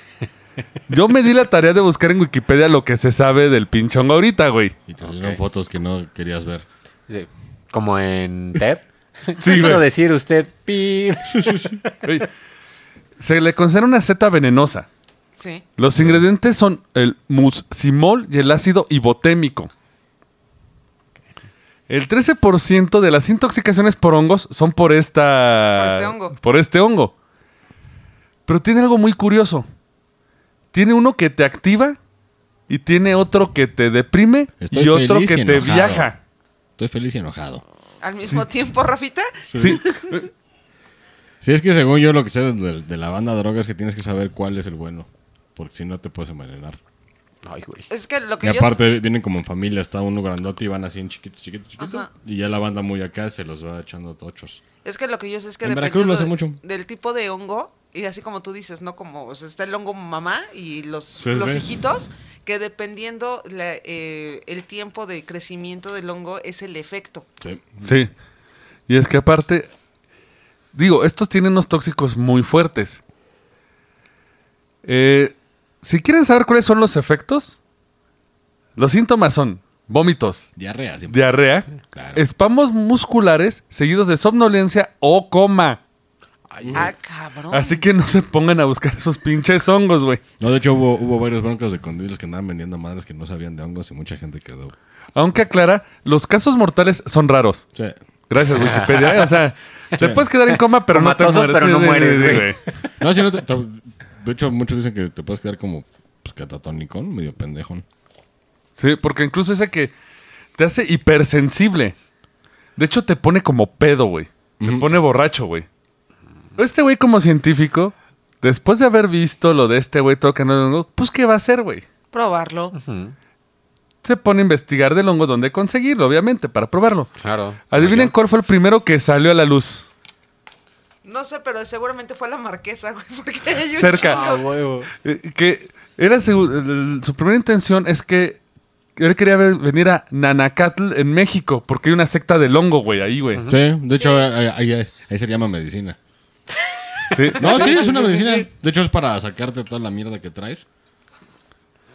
[laughs] yo me di la tarea de buscar en Wikipedia lo que se sabe del pinche hongo ahorita, güey. Y te salieron fotos que no querías ver. Sí. Como en TED. [laughs] Sí, Quiso decir usted pi. [laughs] Se le considera una seta venenosa. Sí. Los ingredientes son el muscimol y el ácido ibotémico. El 13% de las intoxicaciones por hongos son por esta... Por este hongo. por este hongo. Pero tiene algo muy curioso. tiene uno que te activa y tiene otro que te deprime Estoy y otro que y te enojado. viaja. Estoy feliz y enojado. Al mismo tiempo, Rafita. Sí. Sí, [laughs] es que según yo lo que sé de, de la banda de droga es que tienes que saber cuál es el bueno. Porque si no te puedes envenenar. Ay, güey. Es que lo Y que yo aparte vienen como en familia, está uno grandote y van así en chiquito, chiquito, chiquito. Ajá. Y ya la banda muy acá se los va echando tochos. Es que lo que yo sé es que En Veracruz lo mucho. del tipo de hongo, y así como tú dices, ¿no? Como o sea, está el hongo mamá y los, Sí, los sí. hijitos, que dependiendo la- eh, el tiempo de crecimiento del hongo es el efecto. Sí. Sí. Y es que aparte, digo, estos tienen unos tóxicos muy fuertes. Eh, si quieren saber cuáles son los efectos, los síntomas son vómitos, Diarrea siempre. diarrea, Claro. espasmos musculares seguidos de somnolencia o coma. Ah, cabrón. Así que no se pongan a buscar esos pinches hongos, güey. No, de hecho hubo, hubo varios broncos de condiles que andaban vendiendo madres que no sabían de hongos y mucha gente quedó. Aunque aclara, los casos mortales son raros. Sí. Gracias, Wikipedia. O sea, [laughs] te puedes quedar en coma, pero no te Comatosos, mueres. pero no mueres, güey. No, si no te- te- de hecho, muchos dicen que te puedes quedar como pues, catatonicón, medio pendejón. Sí, porque incluso ese que te hace hipersensible. De hecho, te pone como pedo, güey. Te pone borracho, güey. Este güey como científico, después de haber visto lo de este güey todo que no pues ¿qué va a hacer, güey? Probarlo. Se pone a investigar del hongo dónde conseguirlo, obviamente, para probarlo. Claro. Adivinen cuál fue el primero que salió a la luz. No sé, pero seguramente fue la marquesa, güey, porque [laughs] hay un Cerca. Ah, huevo. Eh, que era su, primera intención es que él quería ve- venir a Nanacatl en México, porque hay una secta del hongo, güey, ahí, güey. Sí, de hecho, ahí, ahí- ahí se llama medicina. Sí. No, sí, es una [laughs] medicina. De hecho, es para sacarte toda la mierda que traes.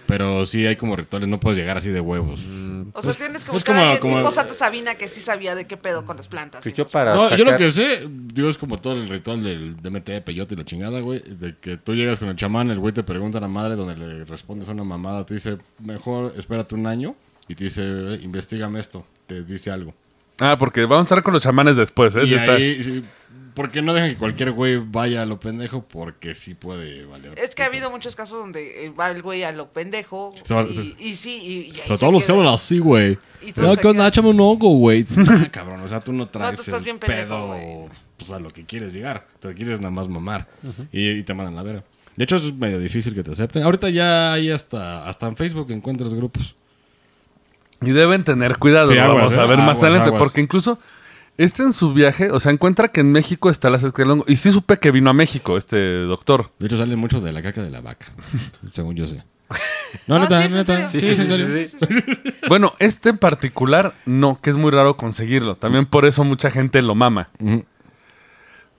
Pero sí hay como rituales, no puedes llegar así de huevos. O sea, tienes que buscar como- a alguien como- tipo Santa Sabina que sí sabía de qué pedo con las plantas. Pues y yo para No, yo lo que sé, digo, es como todo el ritual del DMT, peyote y la chingada, güey. De que tú llegas con el chamán, el güey te pregunta a la madre, donde le respondes a una mamada, te dice, mejor espérate un año. Y te dice, "Eh, investigame esto, te dice algo. Ah, porque vamos a estar con los chamanes después, ¿eh? y ahí, sí, porque no dejan que cualquier güey vaya a lo pendejo, porque sí puede valer. Es que ha habido muchos casos donde eh, va el güey a lo pendejo. Se va- y, se- y sí, y, y ahí O sea, se todos los queda. hablan así, güey. Y todos Ya, se ¿qué onda? quedan- Échame un hongo, güey. [laughs] Ah, [laughs] cabrón, o sea, tú no traes tú estás el bien pendejo, pedo güey. pues, a lo que quieres llegar. Te quieres nada más mamar. y, y te mandan la vera. De hecho, es medio difícil que te acepten. Ahorita ya hay hasta, hasta en Facebook encuentras grupos. Y deben tener cuidado, Sí, aguas, vamos a ¿eh? ver más Aguas, adelante, aguas. porque incluso este en su viaje, o sea, encuentra que en México está la secta del hongo. Y sí supe que vino a México este doctor. De hecho, sale mucho de la caca de la vaca. [laughs] según yo sé. No, Ah, sí. Bueno, este en particular, no, que es muy raro conseguirlo. También por eso mucha gente lo mama.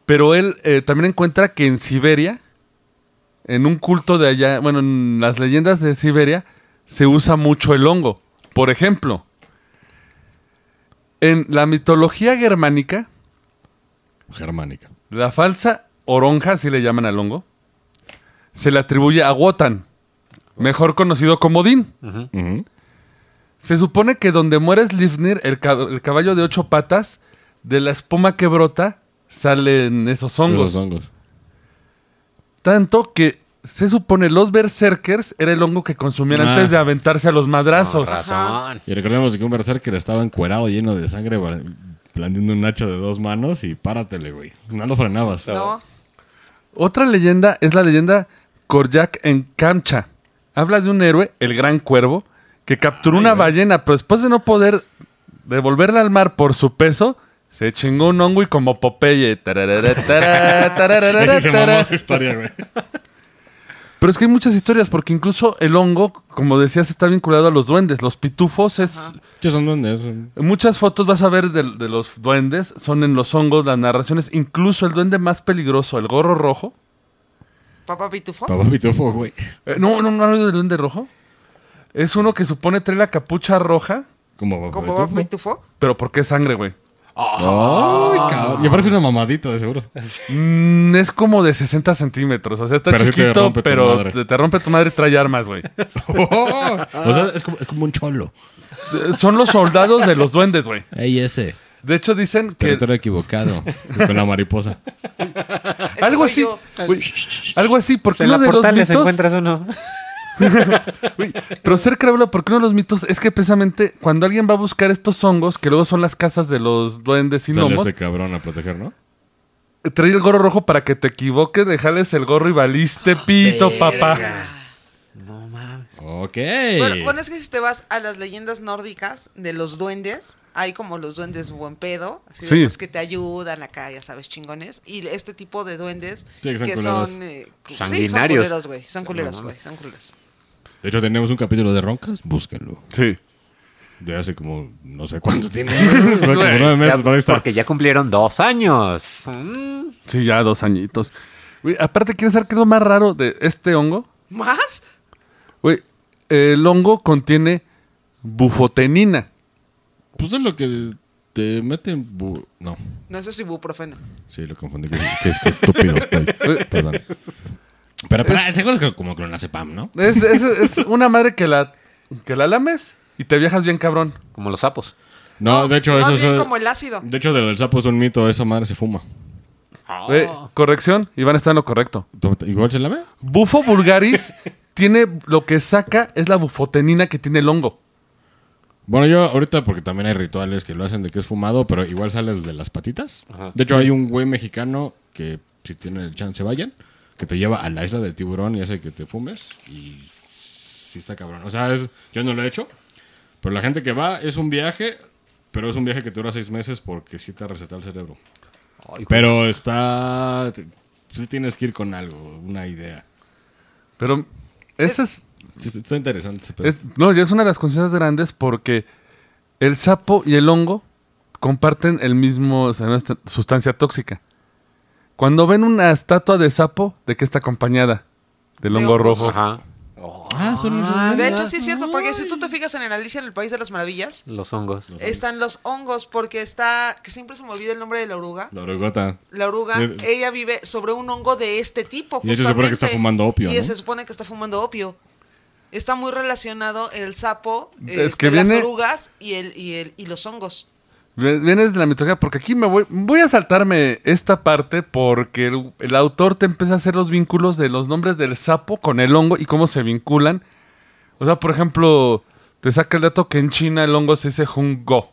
Pero él eh, también encuentra que en Siberia, en un culto de allá, bueno, en las leyendas de Siberia, se usa mucho el hongo. Por ejemplo, en la mitología germánica, Germánica. la falsa oronja, así le llaman al hongo, se le atribuye a Wotan, mejor conocido como Odín. Ujú. Se supone que donde muere Slifnir, el, el caballo de ocho patas, de la espuma que brota, salen esos hongos. Los hongos. Tanto que se supone los berserkers era el hongo que consumían Ah. antes de aventarse a los madrazos. Razón. Y recordemos que un berserker estaba encuerado lleno de sangre bla- blandiendo un hacha de dos manos y páratele, güey. No lo frenabas. No, Otra leyenda es la leyenda Koryak en Kamcha. Habla de un héroe, el Gran Cuervo, que capturó una ballena, pero después de no poder devolverla al mar por su peso, se chingó un hongo y como Popeye. tararara, tarara, tararara, [laughs] Ese se mamó tarara. esa historia, güey. Pero es que hay muchas historias, porque incluso el hongo, como decías, está vinculado a los duendes. Los pitufos es... Che, son duendes. En muchas fotos vas a ver de, de los duendes, son en los hongos, las narraciones. Incluso el duende más peligroso, el gorro rojo. papá pitufo. Papá pitufo, güey. Eh, no, no, no hablo del duende rojo. Es uno que supone trae la capucha roja, Como papá Como pitufo. pero ¿por qué sangre, güey? Ay, cabrón. Y parece una mamadita, de seguro. Mm, es como de 60 centímetros. O sea, está Pero sí te chiquito, rompe tu pero madre. te, te rompe tu madre y trae armas, güey. [laughs] o sea, es como, es como un cholo. Son los soldados de los duendes, güey. Ey, ese. De hecho, dicen que Territorio equivocado. Con la mariposa. Algo así. Güey, algo así, porque En uno la de los portales mitos. encuentras uno. [laughs] Pero ser creíble, porque uno de los mitos es que precisamente cuando alguien va a buscar estos hongos, que luego son las casas de los duendes y Sale gnomos, este cabrón a proteger, ¿no? trae el gorro rojo para que te equivoques, dejarles el gorro y valiste pito, papá. No mames. Ok. Bueno, bueno, es que si te vas a las leyendas nórdicas de los duendes, hay como los duendes buen pedo, así de Sí. los que te ayudan acá, ya sabes, chingones. Y este tipo de duendes Sí, que son que culeros. son... eh, cu- Sanguinarios. Sí, son culeros, güey. Son culeros, güey. Son culeros. De hecho, tenemos un capítulo de roncas. Búsquenlo. Sí. De hace como, no sé cuánto tiene. [laughs] como nueve meses, Ya, está. porque ya cumplieron dos años. Mm. Sí, ya dos añitos. Aparte, ¿quieres saber qué es lo más raro de este hongo? ¿Más? Güey, el hongo contiene bufotenina. Pues es lo que te meten. bu- No, No, eso es ibuprofeno. sí, lo confundí. Qué, qué- qué estúpido estoy. Perdón. Pero, pero seguro es que como clonazepam, ¿no? Es, es- es una madre que la, que la lames y te viajas bien cabrón. Como los sapos. No, de hecho, Más eso es. como el ácido. De hecho, del sapo es un mito. Esa madre se fuma. Güey, corrección, Iván está en lo correcto. ¿Tú- ¿Igual se la ve? Bufo vulgaris [laughs] tiene lo que saca es la bufotenina que tiene el hongo. Bueno, yo ahorita, porque también hay rituales que lo hacen de que es fumado, pero igual sale el de las patitas. De hecho, hay un güey mexicano que, si tienen el chance, vayan, que te lleva a la isla del tiburón y hace que te fumes. Y sí está cabrón. O sea, es- yo no lo he hecho, pero la gente que va es un viaje, pero es un viaje que te dura seis meses porque sí te receta el cerebro. Pero está... Sí tienes que ir con algo, una idea. Pero esa es, Sí, está interesante ese pedo. es- no, ya es una de las conciencias grandes porque el sapo y el hongo comparten el mismo o sea, sustancia tóxica. Cuando ven una estatua de sapo, ¿de qué está acompañada? Del De hongo rojo. Ajá. Ah, son, son- De hecho, sí es cierto, porque si tú te fijas en el Alicia en el País de las Maravillas, Los hongos. están los hongos, porque está, que siempre se me olvida el nombre de la oruga. La orugota. La oruga, ella vive sobre un hongo de este tipo. Y se supone que está fumando opio, Y ¿no? se supone que está fumando opio. Está muy relacionado el sapo, Es este, que las orugas y, el, y, el, y los hongos. Viene de la mitología, porque aquí me voy, voy a saltarme esta parte porque el, el autor te empieza a hacer los vínculos de los nombres del sapo con el hongo y cómo se vinculan. O sea, por ejemplo, te saca el dato que en China el hongo se dice jungo.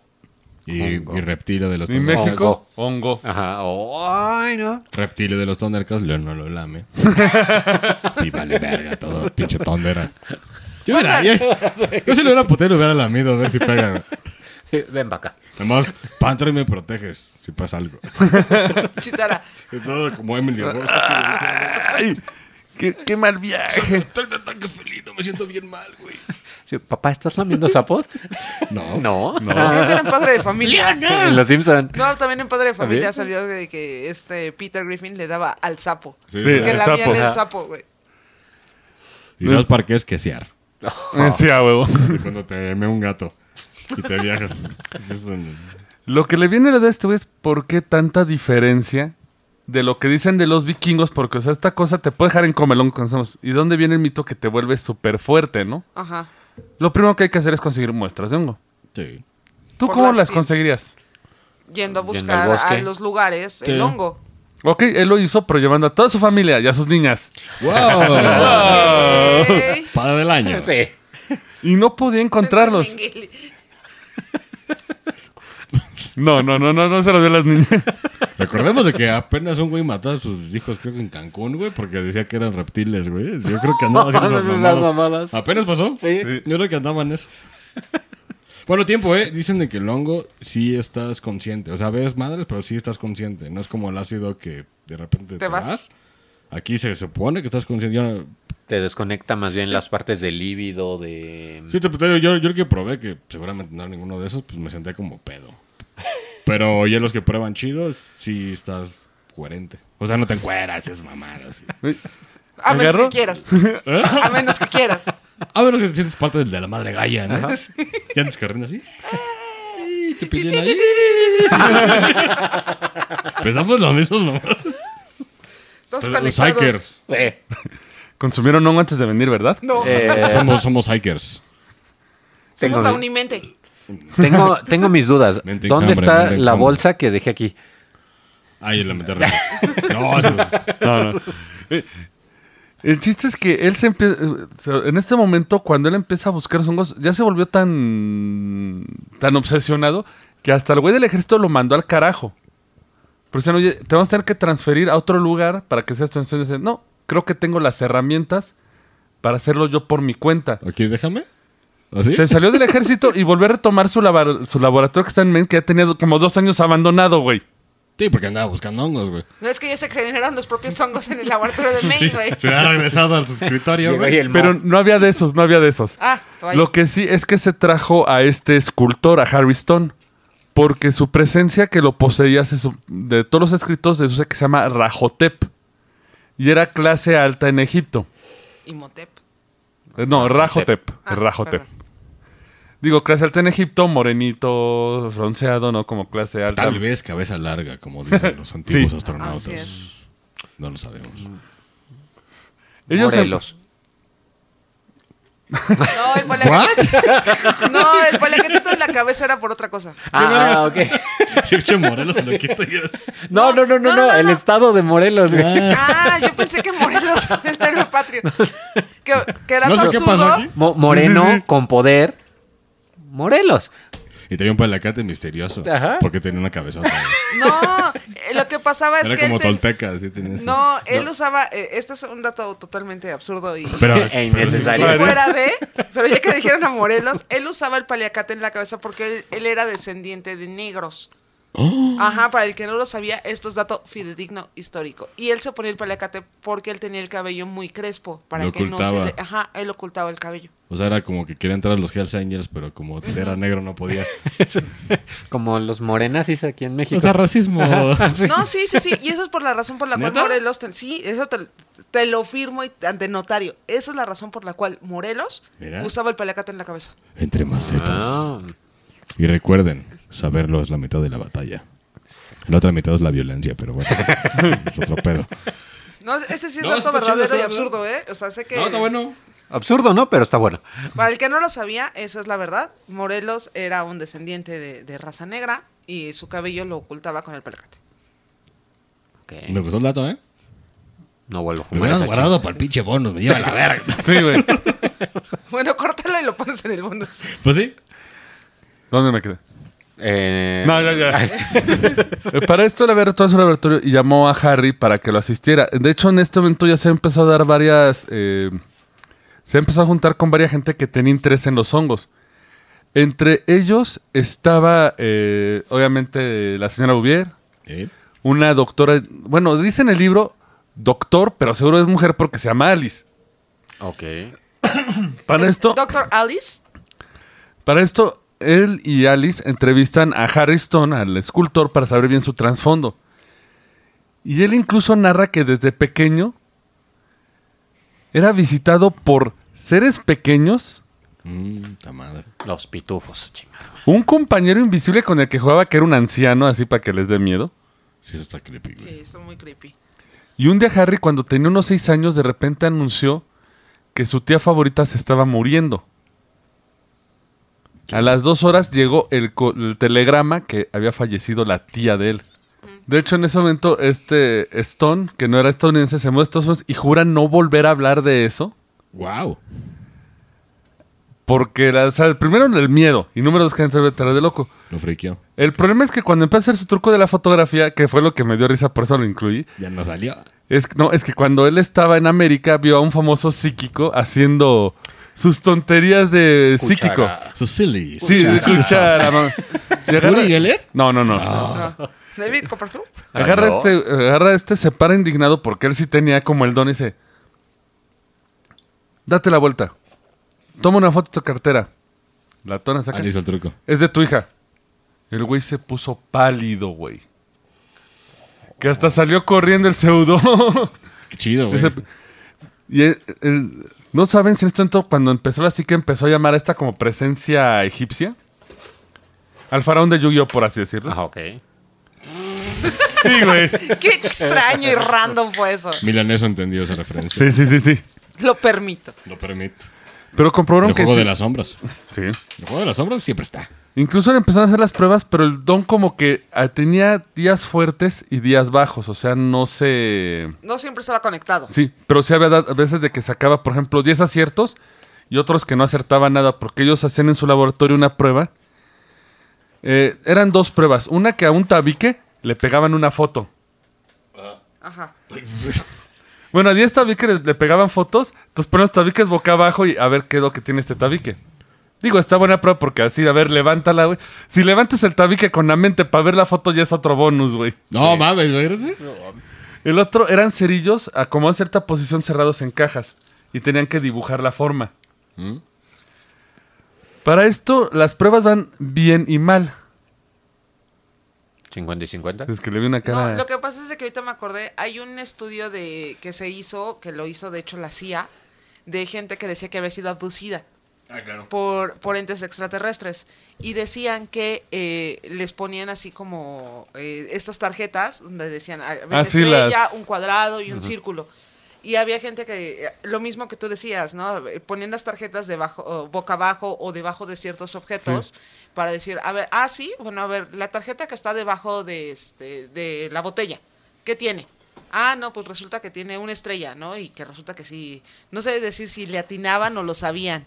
Y, y reptilio de los En. México, hongo. Ajá. Oh, ay, no. Reptilio de los Thundercats, León no lo lame. [laughs] y vale verga todo, pinche tondera. Yo, hubiera- yo, yo si lo hubiera putero, hubiera lamido a ver si pega. Ven para acá. Además, Panther y me proteges si pasa algo. [laughs] Chitara. Todo como Emily Rose. así de, ¡Ay! Qué, qué mal viaje! Estoy de ataque felino, me siento bien mal, güey. Sí, Papá, ¿estás lamiendo sapos? No. No. Eso era en Padre de Familia. En Los Simpson. No, también en Padre de Familia salió de que este Peter Griffin le daba al sapo. Sí, Sí, sí. que el lamían sapo. el sapo, güey. Y sabes para qué es quesear. Eh, [laughs] Sí, a huevo. De cuando te me un gato y te viajas. Es un- Lo que le viene a la de este güey es por qué tanta diferencia de lo que dicen de los vikingos, porque, o sea, esta cosa te puede dejar en comelón con somos. ¿Y dónde viene el mito que te vuelve súper fuerte, no? Ajá. Lo primero que hay que hacer es conseguir muestras de hongo. Sí. ¿Tú Por cómo las conseguirías? Yendo a Yendo buscar a los lugares Sí. el hongo. Ok, él lo hizo, pero llevando a toda su familia y a sus niñas. ¡Wow! [laughs] Ok. Para del año. Sí. Y no podía encontrarlos. No, no, no, no, no se los dio a las niñas. Recordemos de que apenas un güey mató a sus hijos, creo que en Cancún, güey, porque decía que eran reptiles, güey. Yo creo que andaba haciendo esas [laughs] Esas mamadas. mamadas. ¿Apenas pasó? Sí. Yo creo que andaban eso. Bueno, tiempo, ¿eh? Dicen de que el hongo sí estás consciente. O sea, ves madres, pero sí estás consciente. No es como el ácido que de repente te, vas? vas. Aquí se supone que estás consciente. Yo, Te desconecta más bien las partes del líbido, de... sí, te, te digo, yo, yo el que probé, que seguramente no era ninguno de esos, pues me senté como pedo. Pero ya los que prueban chidos, sí estás coherente. O sea, no te encueras, es mamadas. sí. A menos ¿Agarro? que quieras. [laughs] A menos que quieras. A ver, que sientes parte del de la madre galla, ¿no? Ya antes corriendo así. Ay, te pillan ahí. [laughs] Pensamos lo mismo, mamás. Estamos Los conectados. hikers. Eh, Consumieron hongo antes de venir, ¿verdad? No, eh, [laughs] Somos, somos hikers. tengo, somos la mi, Unimente. Tengo, tengo mis dudas. Mente en ¿Dónde está mente en la bolsa que dejé aquí? Ay, la meter No, eso es- No, no. Eh, El chiste es que él se empieza. En este momento, cuando él empieza a buscar los hongos, ya se volvió tan. tan obsesionado que hasta el güey del ejército lo mandó al carajo. Pero decían, oye, te vamos a tener que transferir a otro lugar para que seas transferido. Y no, creo que tengo las herramientas para hacerlo yo por mi cuenta. Ok, déjame. ¿Así? Se salió del ejército y volvió a retomar su, laboratorio que está en Maine, que ya tenía como dos años abandonado, güey. Sí, porque andaba buscando hongos, güey. No es que ya se generaron los propios hongos en el laboratorio de [laughs] Maine, güey. Se ha regresado al escritorio, güey. Pero no había de esos, no había de esos. Ah, vaya. Lo que sí es que se trajo a este escultor, a Harry Stone, porque su presencia que lo poseía se su- de todos los escritos de eso que se llama Rajotep. Y era clase alta en Egipto. Imhotep. No, Rajotep. Ah, Rajotep. perdón. Digo, clase alta en Egipto, morenito, bronceado, ¿no? Como clase alta. Tal vez cabeza larga, como dicen los [laughs] antiguos Sí. astronautas. No lo sabemos. Ellos em- Morelos. No, el paliacatito. [laughs] No, el paliacatito en la cabeza era por otra cosa. Ah, ok. Che, Morelos lo es- No, no, no, no, no, el no. estado de Morelos. Ah, yo pensé que Morelos [laughs] era el patrio. Que, que era No sé tan qué pasó moreno con poder. Morelos. Y tenía un palacate misterioso. Ajá. Porque tenía una cabezota. [laughs] No, eh, lo que pasaba es Era que. como él te- tolteca, así tenía eso. No, él usaba. eh, este es un dato totalmente absurdo y. Pero, [laughs] E pero innecesario. está- fuera de, pero ya que dijeron a Morelos, él usaba el paliacate en la cabeza porque él, él era descendiente de negros. Oh. Ajá, para el que no lo sabía, esto es dato fidedigno histórico. Y él se ponía el paliacate porque él tenía el cabello muy crespo, para Lo que no se le, ajá, él ocultaba el cabello. O sea, era como que quería entrar a los Hells Angels, pero como era negro no podía. [laughs] Como los morenazis aquí en México. O sea, racismo. [laughs] No, sí, sí, sí, y eso es por la razón por la cual. Morelos, sí, eso te, te lo firmo y ante notario. Esa es la razón por la cual Morelos Mira. usaba el paliacate en la cabeza. Entre macetas. Ah. Y recuerden, saberlo es la mitad de la batalla. La otra mitad es la violencia, pero bueno, [laughs] es otro pedo. No, ese sí es No, dato está chido, verdadero y está absurdo, ¿eh? O sea, sé que... bueno. Absurdo, ¿no? Pero está bueno. Para el que no lo sabía, esa es la verdad. Morelos era un descendiente de, de raza negra y su cabello lo ocultaba con el palacate. Ok. Me gustó el dato, ¿eh? No vuelvo a Me fumar. hubieras esa guardado para el pinche bonus, me lleva la verga. [laughs] Sí, güey. [laughs] Bueno, córtalo y lo pones en el bonus. Pues sí. ¿Dónde me quedé? Eh, No, ya, ya. Eh, para esto le había retomado su laboratorio y llamó a Harry para que lo asistiera. De hecho, en este momento ya se ha empezado a dar varias. eh, se ha empezado a juntar con varias gente que tenía interés en los hongos. Entre ellos estaba, eh, obviamente, la señora Bouvier, ¿Eh? una doctora. Bueno, dice en el libro doctor, pero seguro es mujer porque se llama Alice. Ok. Para esto. [coughs] Doctor Alice. Para esto, él y Alice entrevistan a Harry Stone, al escultor, para saber bien su trasfondo. Y él incluso narra que desde pequeño era visitado por seres pequeños, Mmm, madre. Los pitufos, chingada. un compañero invisible con el que jugaba que era un anciano, así para que les dé miedo. Sí, eso está creepy, güey. Sí, está muy creepy. Y un día Harry, cuando tenía unos seis años, de repente anunció que su tía favorita se estaba muriendo. A las dos horas llegó el, telegrama que había fallecido la tía de él. De hecho, en ese momento, este Stone, que no era estadounidense, se mueve a Estados Unidos y jura no volver a hablar de eso. Wow. Porque, la- o sea, primero el miedo y número dos que se de loco. Lo friqueó. El problema es que cuando empezó a hacer su truco de la fotografía, que fue lo que me dio risa, por eso lo incluí, Ya no salió. Es, no, es que cuando él estaba en América vio a un famoso psíquico haciendo sus tonterías de psíquico. Sus silly. Sí, de cuchara. ¿no? [laughs] ¿Uri Geller? No, no, no. David Copperfield. Agarra, Ah, no. este, agarra este, se para indignado porque él sí tenía como el don y dice, date la vuelta. Toma una foto de tu cartera. La tona saca. Ali hizo el truco. Es de tu hija. El güey se puso pálido, güey. Que hasta salió corriendo el pseudo. Qué chido, güey. Y el- el- no saben si en este momento, cuando empezó la psique, empezó a llamar a esta como presencia egipcia. Al faraón de Yu-Gi-Oh, por así decirlo. Ah, ok. Sí, güey. [laughs] Qué extraño y random fue eso. Milaneso entendió esa referencia. Sí, sí, sí, sí. Lo permito. Lo permito. Pero comprobaron El que juego sí. de las sombras. Sí. El juego de las sombras siempre está. Incluso le empezaron a hacer las pruebas, pero el don como que ah, tenía días fuertes y días bajos. O sea, no se... No siempre estaba conectado. Sí, pero sí había veces de que sacaba, por ejemplo, 10 aciertos y otros que no acertaban nada porque ellos hacían en su laboratorio una prueba. Eh, eran dos pruebas. Una que a un tabique le pegaban una foto. Ajá. [laughs] Bueno, a 10 tabiques le, le pegaban fotos, entonces ponen los tabiques boca abajo y a ver qué es lo que tiene este tabique. Digo, está buena prueba porque así, a ver, levántala, güey. Si levantas el tabique con la mente para ver la foto ya es otro bonus, güey. No mames, güey. El otro eran cerillos a como en cierta posición cerrados en cajas y tenían que dibujar la forma. ¿Mm? Para esto, las pruebas van bien y mal. 50 y 50. Es que le vi una No, cara. lo que pasa es de que ahorita me acordé, hay un estudio de que se hizo, que lo hizo de hecho la CIA, de gente que decía que había sido abducida Ah, claro. por, por entes extraterrestres. Y decían que eh, les ponían así como eh, estas tarjetas, donde decían ah, una Ah, sí, estrella, las- un cuadrado y un círculo. Y había gente que, eh, lo mismo que tú decías, ¿no? Eh, Ponían las tarjetas debajo, boca abajo o debajo de ciertos objetos para decir, a ver, ah, sí, bueno, a ver, la tarjeta que está debajo de, este, de la botella, ¿qué tiene? Ah, no, pues resulta que tiene una estrella, ¿no? Y que resulta que sí, no sé decir si le atinaban o lo sabían.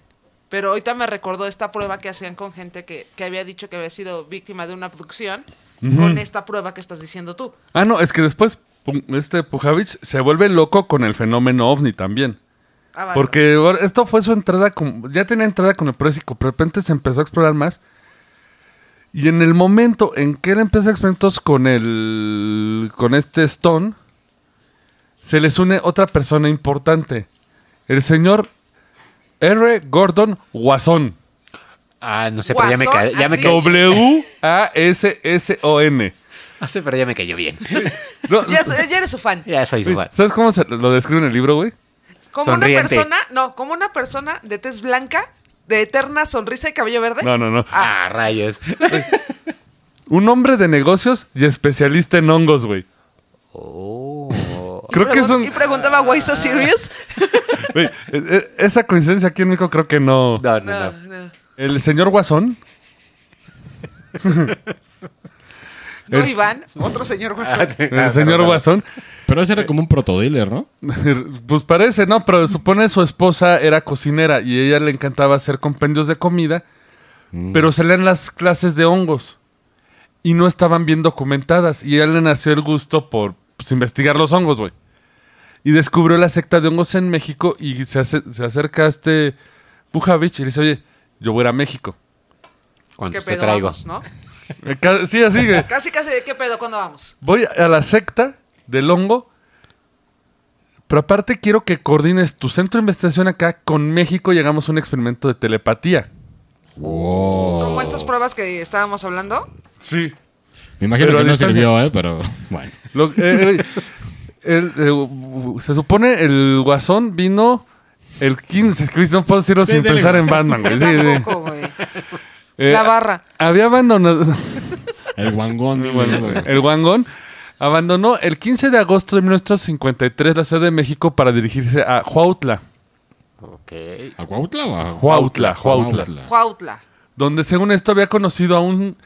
Pero ahorita me recordó esta prueba que hacían con gente que, que había dicho que había sido víctima de una abducción con esta prueba que estás diciendo tú. Ah, no, es que después este Pujavich se vuelve loco con el fenómeno ovni también. Ah, vale. Porque esto fue su entrada, con, ya tenía entrada con el présico, pero de repente se empezó a explorar más. Y en el momento en que él empieza experimentos con el con este Stone, se les une otra persona importante, el señor R. Gordon Wasson. Ah, no sé, pero ya me, ca- ya me cayó. W A S S O N. [laughs] No sé, pero ya me cayó bien. [laughs] No, Ya, eres su fan. ya soy su fan. ¿Sabes cómo se lo describe en el libro, güey? Como Sonriente. una persona, no, como una persona de tez blanca, de eterna sonrisa y cabello verde. No, no, no. Ah, rayos. [laughs] Un hombre de negocios y especialista en hongos, güey. Oh. Creo que un... y preguntaba, ¿why so serious? [laughs] Güey, e- e- esa coincidencia aquí en México creo que no. No, no, No, no. no. El señor Guasón. [laughs] No, Iván, otro señor guasón. El señor Guasón. Pero ese era como un protodealer, ¿no? [laughs] Pues parece, ¿no? Pero supone su esposa era cocinera y a ella le encantaba hacer compendios de comida, pero salían las clases de hongos y no estaban bien documentadas y a él le nació el gusto por pues, investigar los hongos, güey. Y descubrió la secta de hongos en México y se, hace- se acerca a este Pujavich y le dice, oye, yo voy a ir a México. ¿Qué ¿Cuántos te pedo traigo? vamos, no? Eh, Sí, así. Casi, casi, ¿de qué pedo? ¿Cuándo vamos? Voy a la secta del hongo. Pero aparte quiero que coordines tu centro de investigación acá con México y hagamos un experimento de telepatía. Wow. Como estas pruebas que estábamos hablando. Sí. Me imagino Pero a que no distancia. sirvió, ¿eh? Pero bueno. Lo- eh, eh, el- eh, se supone el guasón vino el 15. Es que no puedo decirlo sin pensar en. Batman, güey. Sí, sí. Eh, La barra. Había abandonado. [laughs] El guangón. el Wangón abandonó el 15 de agosto de 1953 la Ciudad de México para dirigirse a Huautla. Ok. ¿A Cuautla o a Huautla, Huautla. Juautla. Donde según esto había conocido a un,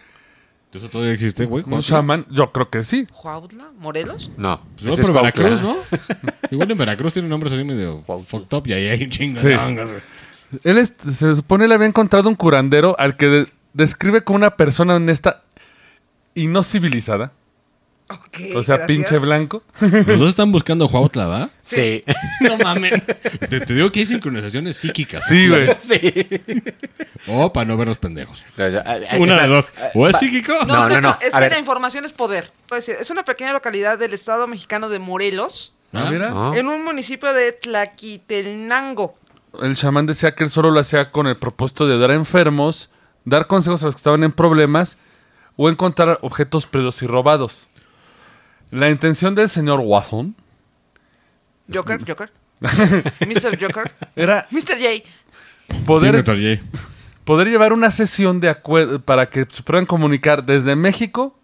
¿Eso todavía existe, güey? un chamán. Yo creo que sí. ¿Juautla? ¿Morelos? No. Pues es por Veracruz. ¿no? [laughs] igual en Veracruz tiene nombres así medio fucked up y ahí hay un chingo Sí. de güey. Él es- se supone le había encontrado un curandero al que de- describe como una persona honesta y no civilizada. Ok. O sea, gracias. pinche blanco. Los dos están buscando Cuautla, ¿va? Sí. [laughs] No mames. Te, te digo que hay sincronizaciones psíquicas. Sí, güey. [laughs] O para no ver los pendejos. No, ah, ah, Una de dos. O es psíquico. No, No, no, no, no. no. Es A que ver. la información es poder. Decir, es una pequeña localidad del estado mexicano de Morelos, Ah, mira. Ah. en un municipio de Tlaquitelnango. El chamán decía que él solo lo hacía con el propósito de dar a enfermos, dar consejos a los que estaban en problemas o encontrar objetos perdidos y robados. La intención del señor Watson Joker, Joker. [laughs] Mr. Joker. era Mr. J. poder, Sí, Dr. J. poder llevar una sesión de acuerdo para que se puedan comunicar desde México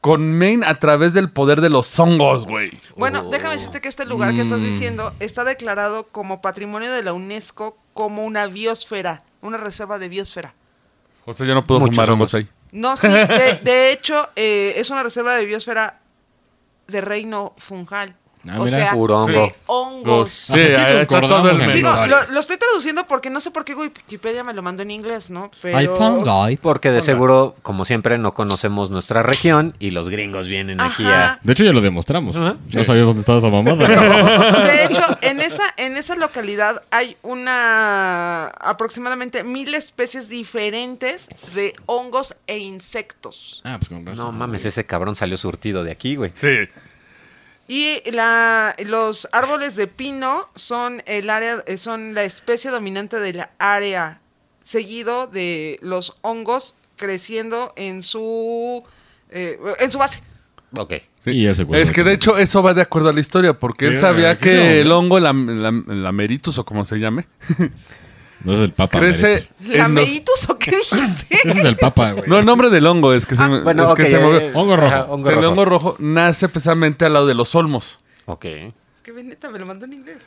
con Maine a través del poder de los hongos, güey. Bueno, Oh. déjame decirte que este lugar que Mm. estás diciendo está declarado como patrimonio de la UNESCO como una biosfera, una reserva de biosfera. O sea, yo no puedo Muchos fumar hongos hongos. ahí. No, sí, de, de hecho, eh, es una reserva de biosfera de reino fungal. Ah, o mira. sea, de hongo. hongos. Sí, concordamos en. Digo, lo, lo estoy traduciendo porque no sé por qué Wikipedia me lo mandó en inglés, ¿no? Pero... Porque de seguro, como siempre, no conocemos nuestra región y los gringos vienen aquí a... De hecho, ya lo demostramos. No sabías dónde estaba esa mamada. [laughs] De hecho, en esa, en esa localidad hay una aproximadamente mil especies diferentes de hongos e insectos. ah, pues con razón. No mames, ese cabrón salió surtido de aquí, güey. Sí. Y la, los árboles de pino son el área, eh, son la especie dominante del área, seguido de los hongos creciendo en su eh, en su base. Ok. Y Es que de hecho eso va de acuerdo a la historia, porque él sabía que el hongo, el, am- el am- el ameritus o como se llame, [laughs] No es el papa. crece Emeritus. en los- ¿Lameitus o qué [laughs] dijiste? Ese es el papa, güey. No, el nombre del hongo es que se, me- Bueno, es ok. que se movió. eh, Hongo rojo. ajá, O hongo sea, el rojo. hongo rojo nace precisamente al lado de los olmos. Ok. es que neta me lo mandó en inglés.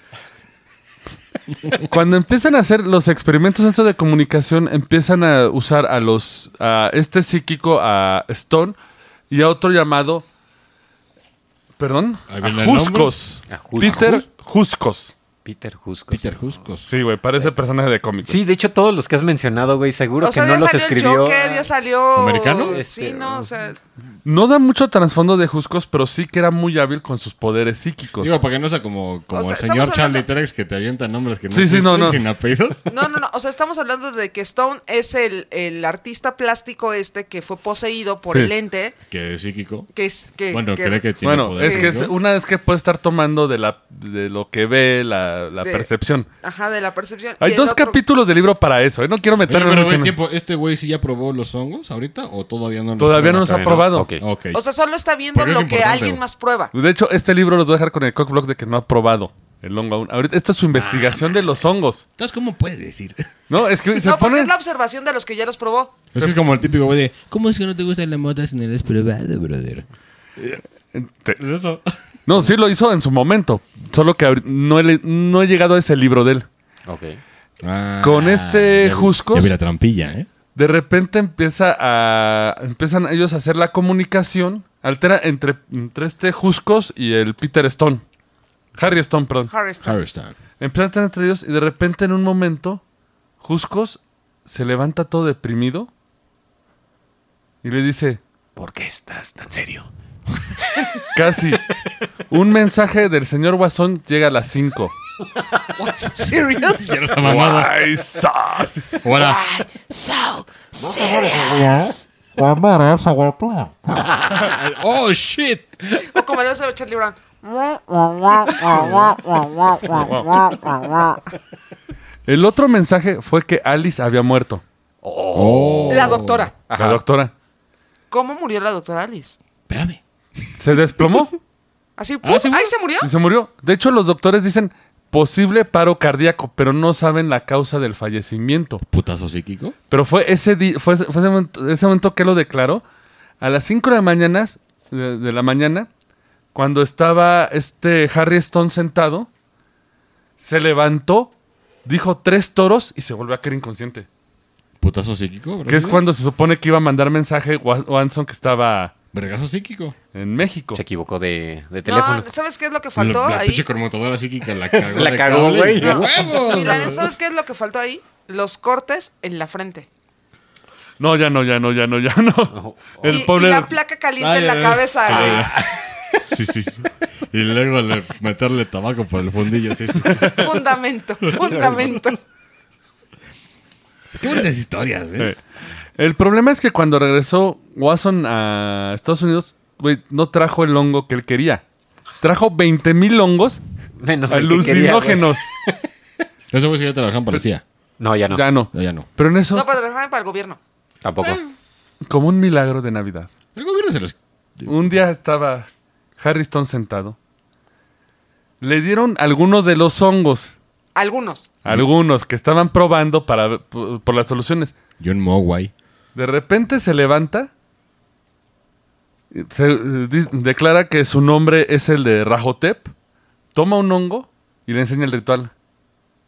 Cuando empiezan a hacer los experimentos eso de comunicación, empiezan a usar a los a este psíquico, a Stone, y a otro llamado, perdón, a Juscos. Peter ¿A Juscos. Peter Jusco. Peter Juscos. Sí, güey, parece personaje de cómics. Sí, de hecho, todos los que has mencionado, güey, seguro O sea, que no ya los salió escribió. el Joker, ya salió... ¿Americano? Sí, Este, no, o sea... No da mucho trasfondo de Juscos, pero sí que era muy hábil con sus poderes psíquicos. Digo, para que no sea como, como O sea, el señor Charlie hablando- Trex que te avienta nombres que no Sí, sí, no, no. sin apellidos. [laughs] No, no, no. O sea, estamos hablando de que Stone es el, el artista plástico este que fue poseído por Sí. el ente, Que es psíquico. que es... Que, Bueno, que- cree que tiene bueno, poder. es que una vez que puede estar tomando de la de lo que ve, la, la De- percepción. Ajá, de la percepción. Hay Y dos otro- capítulos de libro para eso, ¿eh? No quiero Oye, meterme pero, mucho en- tiempo, ¿este güey sí ya probó los hongos ahorita o todavía no los Todavía no nos ha no. probado. O sea, solo está viendo es lo que alguien más prueba. De hecho, este libro los voy a dejar con el cockblock de que no ha probado el hongo aún. Ahorita, esta es su investigación de los hongos. Entonces, ¿cómo puede decir? No, es que [laughs] se No, porque pone... es la observación de los que ya los probó. Ese es como el típico güey de, ¿cómo es que no te gusta la mota si no la has probado, brother? Te- Es eso. No, sí lo hizo en su momento. Solo que no he, le- no he llegado a ese libro de él. Ok. Con este ya vi- Juscos- Ya vi la trampilla, ¿eh? De repente empieza a... Empiezan ellos a hacer la comunicación. Altera entre, entre este Juscos y el Peter Stone. Harry Stone, perdón. Harry Stone. Harveston. Empiezan a tener entre ellos y de repente en un momento Juscos se levanta todo deprimido y le dice, ¿Por qué estás tan serio? Casi, un mensaje del señor Guasón llega a las 5. What, serious? Quiero esa mamada. Ay, sas. Ahora, So serious. [laughs] oh, shit. O como debe ser Charlie Brown. El otro mensaje fue que Alice había muerto, Oh. La doctora. la doctora. ¿Cómo murió la doctora Alice? Espérame. Se desplomó Así, Ah, ¡pum! ¿se ¡Ahí murió? se murió! y se murió. De hecho, los doctores dicen posible paro cardíaco, pero no saben la causa del fallecimiento. Putazo psíquico. Pero fue ese, di- fue, ese- fue ese, momento, ese momento que lo declaró. A las 5 de la mañana, de, de la mañana, cuando estaba este Harry Stone sentado, se levantó, dijo tres toros y se volvió a caer inconsciente. Putazo psíquico, ¿verdad? Que es cuando se supone que iba a mandar mensaje Wa- Watson que estaba Vergazo psíquico. en México. Se equivocó de, de teléfono. No, ¿sabes qué es lo que faltó la ahí? pinche conmutadora psíquica la cagó. [laughs] La de cagó, güey. ¡De No. huevos! Milanes, ¿sabes qué es lo que faltó ahí? Los cortes en la frente. No, ya no, ya no, ya no, ya no. El y, pobre... y la placa caliente Ay, en la ay, cabeza, ay. güey. [laughs] Sí, sí, sí. Y luego le- meterle tabaco por el fundillo. Sí, sí, sí. Fundamento, fundamento. Qué bonitas historias, ¿ves? Eh, El problema es que cuando regresó Watson a Estados Unidos, güey, no trajo el hongo que él quería. Trajo 20 mil hongos Menos el que quería, alucinógenos. [laughs] Ese güey sí ya trabajaban parecía. No, ya no. Ya no. Ya, ya no. Pero en eso, No, pero trabajaban para el gobierno. Tampoco. como un milagro de Navidad. El gobierno se los... Un día estaba Harry Stone sentado. Le dieron algunos de los hongos, Algunos. algunos que estaban probando para por, por las soluciones. John Moway. De repente se levanta Se eh, declara que su nombre es el de Rahotep. Toma un hongo y le enseña el ritual.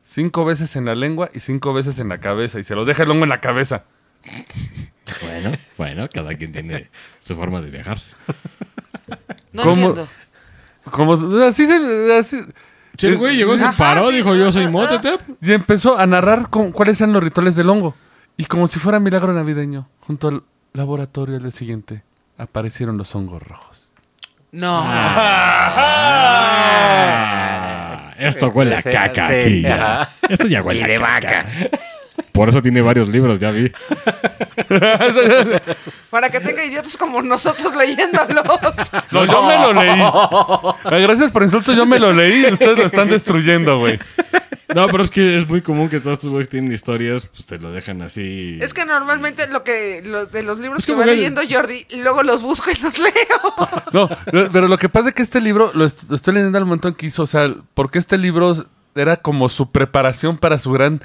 Cinco veces en la lengua y cinco veces en la cabeza. Y se lo deja el hongo en la cabeza. Bueno, bueno, cada quien tiene su forma de viajarse. No ¿Cómo? entiendo. Como así se. así- Si el güey llegó, se Ajá, paró, sí, dijo yo soy Mototep. Y empezó a narrar con- cuáles eran los rituales del hongo. Y como si fuera milagro navideño, junto al laboratorio al día siguiente, aparecieron los hongos rojos. No. Ah, esto huele a caca sí, aquí. ya. Esto ya huele Y a de caca. vaca. Por eso tiene varios libros, ya vi. [laughs] Para que tenga idiotas como nosotros leyéndolos. No, yo me lo leí. [laughs] Gracias por insulto, yo me lo leí y ustedes lo están destruyendo, güey. No, pero es que es muy común que todos estos güeyes que tienen historias, pues te lo dejan así. Es que normalmente lo que lo- de los libros Es que como va que- leyendo Jordi, luego los busco y los leo. No, pero lo que pasa es que este libro lo, est- lo estoy leyendo al momento en que hizo, o sea, porque este libro era como su preparación para su gran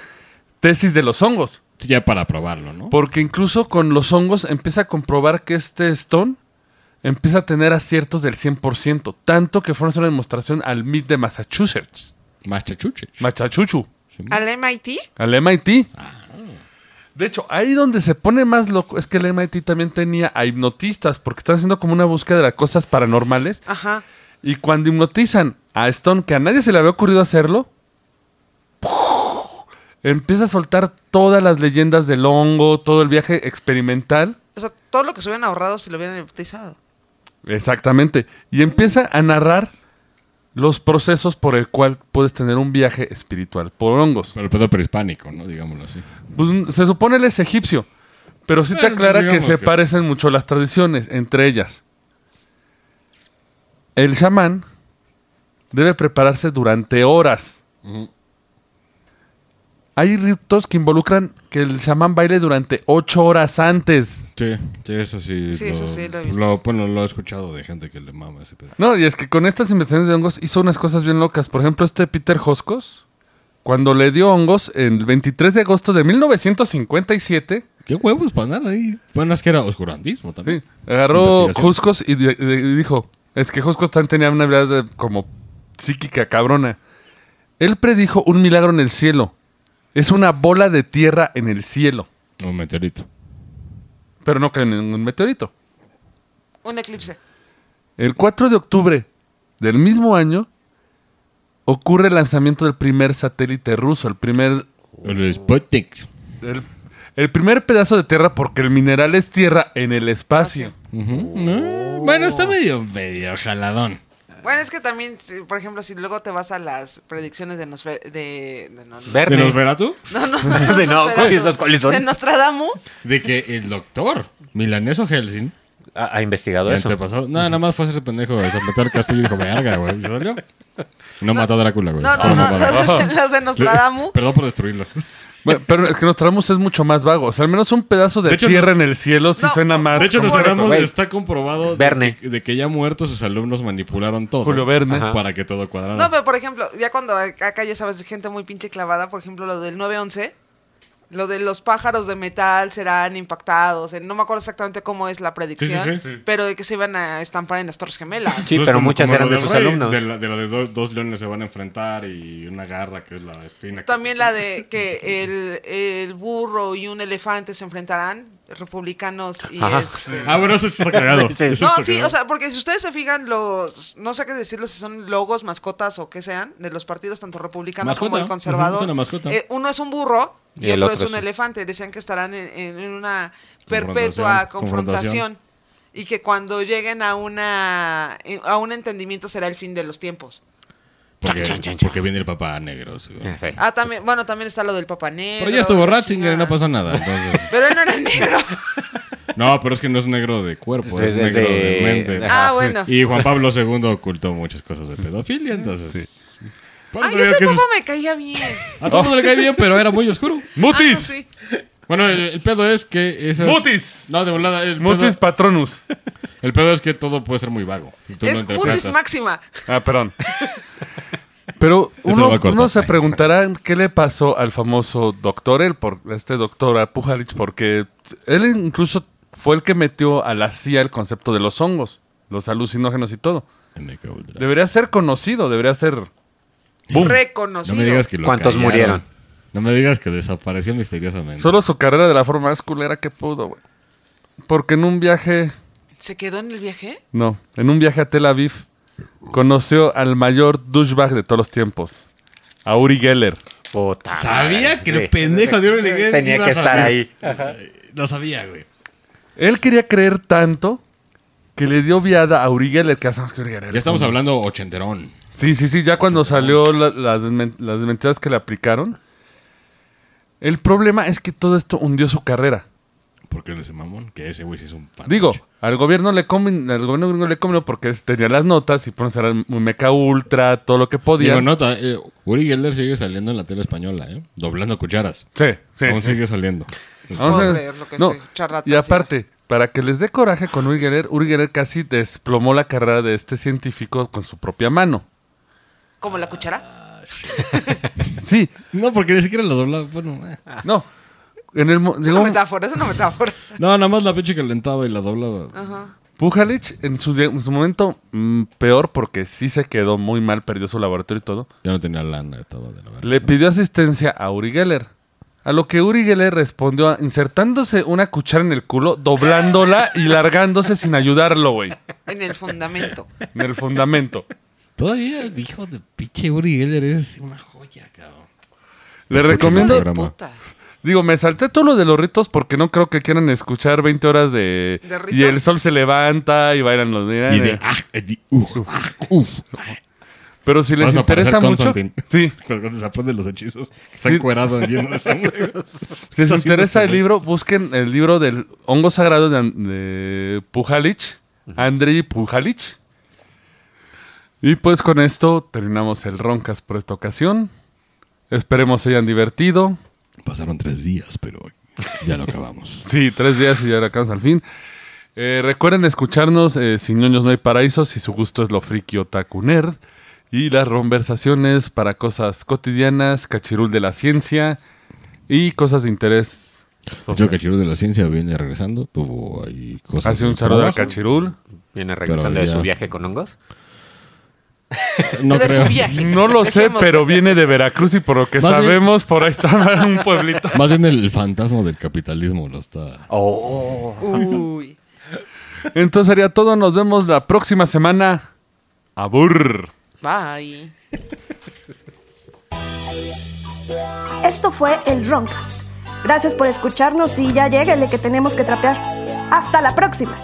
tesis de los hongos. Sí, ya para probarlo, ¿no? Porque incluso con los hongos empieza a comprobar que este Stone empieza a tener aciertos del 100%, tanto que fueron a hacer una demostración al MIT de Massachusetts, Machachuches. Machachuchu, Al MIT. al MIT. De hecho, ahí donde se pone más loco es que el MIT también tenía a hipnotistas, porque están haciendo como una búsqueda de las cosas paranormales. Ajá. Y cuando hipnotizan a Stone, que a nadie se le había ocurrido hacerlo. Empieza a soltar todas las leyendas del hongo, todo el viaje experimental. O sea, todo lo que se hubieran ahorrado si lo hubieran hipnotizado. Exactamente. Y empieza a narrar los procesos por el cual puedes tener un viaje espiritual por hongos. Pero el pedo prehispánico, ¿no? Digámoslo así. Pues, se supone él es egipcio, pero sí te Bueno, aclara que se que- parecen mucho las tradiciones, entre ellas. El chamán debe prepararse durante horas. Hay ritos que involucran que el chamán baile durante ocho horas antes. Sí, sí, eso sí. Sí, eso sí lo he visto. bueno, lo he escuchado de gente que le mama ese pedo. No, y es que con estas investigaciones de hongos hizo unas cosas bien locas. Por ejemplo, este Peter Hoscos, cuando le dio hongos el 23 de agosto de 1957, ¿Qué huevos para nada ahí? Bueno, es que era oscurantismo también. Sí, agarró. Juscos y, di- di- y dijo, es que Juscos también tenía una habilidad de- como psíquica cabrona. Él predijo un milagro en el cielo. Es una bola de tierra en el cielo, Un meteorito. pero no cae en un meteorito. Un eclipse. El 4 de octubre del mismo año ocurre el lanzamiento del primer satélite ruso, el primer, El Sputnik. el, el primer pedazo de tierra porque el mineral es tierra en el espacio. No, Bueno, está medio, medio jaladón. Bueno, es que también, por ejemplo, si luego te vas a las predicciones de Nosfer de, de, no, no, Verne. ¿Se nos verá tú? no, [laughs] no, De no. ¿esos cuáles son? De Nostradamus. De que el doctor Milaneso Helsing Ha, ha investigado eso. pasó. No, nada más fue ese pendejo. Se metió al castillo y dijo, verga, güey. ¿Y se salió? No mató a Drácula, güey. No, no, Solo no, mató a Drácula. [laughs] los, de- los de. Perdón por destruirlos. Bueno, pero es que Nostradamus es mucho más vago. O sea, al menos un pedazo de, De hecho, tierra en el cielo sí No, suena más. De hecho, Nostradamus está comprobado de que, de que ya muertos sus alumnos manipularon todo. Julio Verne. Ajá. Para que todo cuadrara. No, pero por ejemplo, ya cuando acá ya sabes, gente muy pinche clavada, por ejemplo, lo del 911, lo de los pájaros de metal serán impactados, no me acuerdo exactamente cómo es la predicción, Sí, sí, sí. pero de que se iban a estampar en las Torres Gemelas. Sí, pero como- muchas como eran de del sus rey, alumnos. De, la- de lo de do- dos leones se van a enfrentar y una garra que es la espina. que- También la de que [laughs] el, el burro y un elefante se enfrentarán, republicanos y este... Ah, bueno, eso está cagado. [laughs] No, sí, cagado. o sea, porque si ustedes se fijan, los, no sé qué decirlo, si son logos, mascotas o qué sean, de los partidos tanto republicanos como el conservador. Una eh, uno es un burro y, Y el otro, otro es un elefante. Decían que estarán en, una perpetua confrontación. confrontación. Y que cuando lleguen a una a un entendimiento será el fin de los tiempos. Porque, Chan, chan, chan, chan. porque viene el papá negro. sí. Ah, sí. Ah, también, bueno, también está lo del Papa Negro. Pero ya estuvo Ratzinger y no pasó nada. Entonces. [laughs] Pero él no era negro. [laughs] No, pero es que no es negro de cuerpo, Sí, es es negro de, de- mente. Ajá. ah, bueno. Y Juan Pablo II ocultó muchas cosas de pedofilia, entonces. Eso Ay, ese que es- me caía bien. A todo el mundo le cae bien, pero era muy oscuro. Ah, no, ¡Mutis! sí. Bueno, el, el pedo es que esas... ¡Mutis! No, de volada. El Mutis pedo, Patronus. el pedo es que todo puede ser muy vago. Y tú Es interpretas. mutis máxima. Ah, perdón. [laughs] Pero uno, se preguntará qué le pasó al famoso doctor, él, por este doctor a Pujalich, porque él incluso fue el que metió a la CIA el concepto de los hongos, los alucinógenos y todo. Debería ser conocido, debería ser... ¡Boom! No Reconocido. me digas que lo ¿Cuántos callaron. murieron? No me digas que desapareció misteriosamente. Solo su carrera de la forma más culera que pudo, güey. Porque en un viaje... ¿Se quedó en el viaje? No, en un viaje a Tel Aviv conoció al mayor douchebag de todos los tiempos, a Uri Geller. Puta Sabía madre, que sí. el pendejo de Uri Geller Tenía que estar ahí. Lo sabía, güey. Él quería creer tanto que le dio viada a Uri Geller, que hacemos que Uri Geller. Ya estamos hablando ochenterón. Sí, sí, sí, ya cuando salió la- las, desmen- las desmentidas que le aplicaron. El problema es que todo esto hundió su carrera. ¿Por qué ese mamón? Que ese güey sí es un pan. Digo, al gobierno le comen, al gobierno gringo le comen porque tenía las notas y ponen a un meca ultra, todo lo que podía. Digo, nota, eh, Uri Geller sigue saliendo en la tele española, ¿eh? Doblando cucharas. Sí, sí, Aún sí. sigue saliendo. Vamos a ver. Pobre, lo que No, y aparte, para que les dé coraje con Uri Geller, Uri Geller casi desplomó la carrera de este científico con su propia mano. ¿Como la cuchara? Sí, [laughs] No, porque ni siquiera lo doblaba. Bueno, eh. no. En el Es una un- metáfora, es una metáfora. [laughs] No, nada más la pinche calentaba y la doblaba. Pujalich en su, en su momento mm, peor porque sí se quedó muy mal, perdió su laboratorio y todo. Ya no tenía lana, estaba de la. Le pidió asistencia a Uri Geller. A lo que Uri Geller respondió insertándose una cuchara en el culo, doblándola y largándose sin ayudarlo, güey. En el fundamento. En el fundamento. Todavía el hijo de pinche Uri Geller es una joya, cabrón. Le Hijo recomiendo, de programa. puta. Digo, me salté todo lo de los ritos porque no creo que quieran escuchar 20 horas de... ¿De ritos? y el sol se levanta y bailan los días. Y de ah, eh, uf, ah, uf. Pero si les Vas interesa mucho... Sí, [laughs] Cuando se aprende los hechizos. Está Sí. encuerado lleno de sangre. [laughs] Si les interesa este el libro, busquen el libro del hongo sagrado de, de Pujalich, Andrei Pujalich. Y pues con esto terminamos el Roncas por esta ocasión. Esperemos se hayan divertido. Pasaron tres días, pero ya lo acabamos. [laughs] Sí, tres días y ya acabamos al fin. Eh, recuerden escucharnos eh, Sin ñoños no hay paraíso, si su gusto es lo friki otaku nerd. Y las conversaciones para cosas cotidianas, cachirul de la ciencia y cosas de interés. Yo Cachirul de la Ciencia viene regresando. Tuvo ahí cosas. Hace un de saludo al trabajo. cachirul. Viene regresando de su viaje con hongos. [laughs] No de creo. su viaje. No lo sé, pero viene de Veracruz y por lo que Más bien- sabemos, por ahí está [laughs] un pueblito. Más bien el fantasma del capitalismo lo está. Oh. Uy. Entonces sería todo. Nos vemos la próxima semana. Abur. Bye. Esto fue el Roncast. Gracias por escucharnos y ya lléguenle que tenemos que trapear. ¡Hasta la próxima!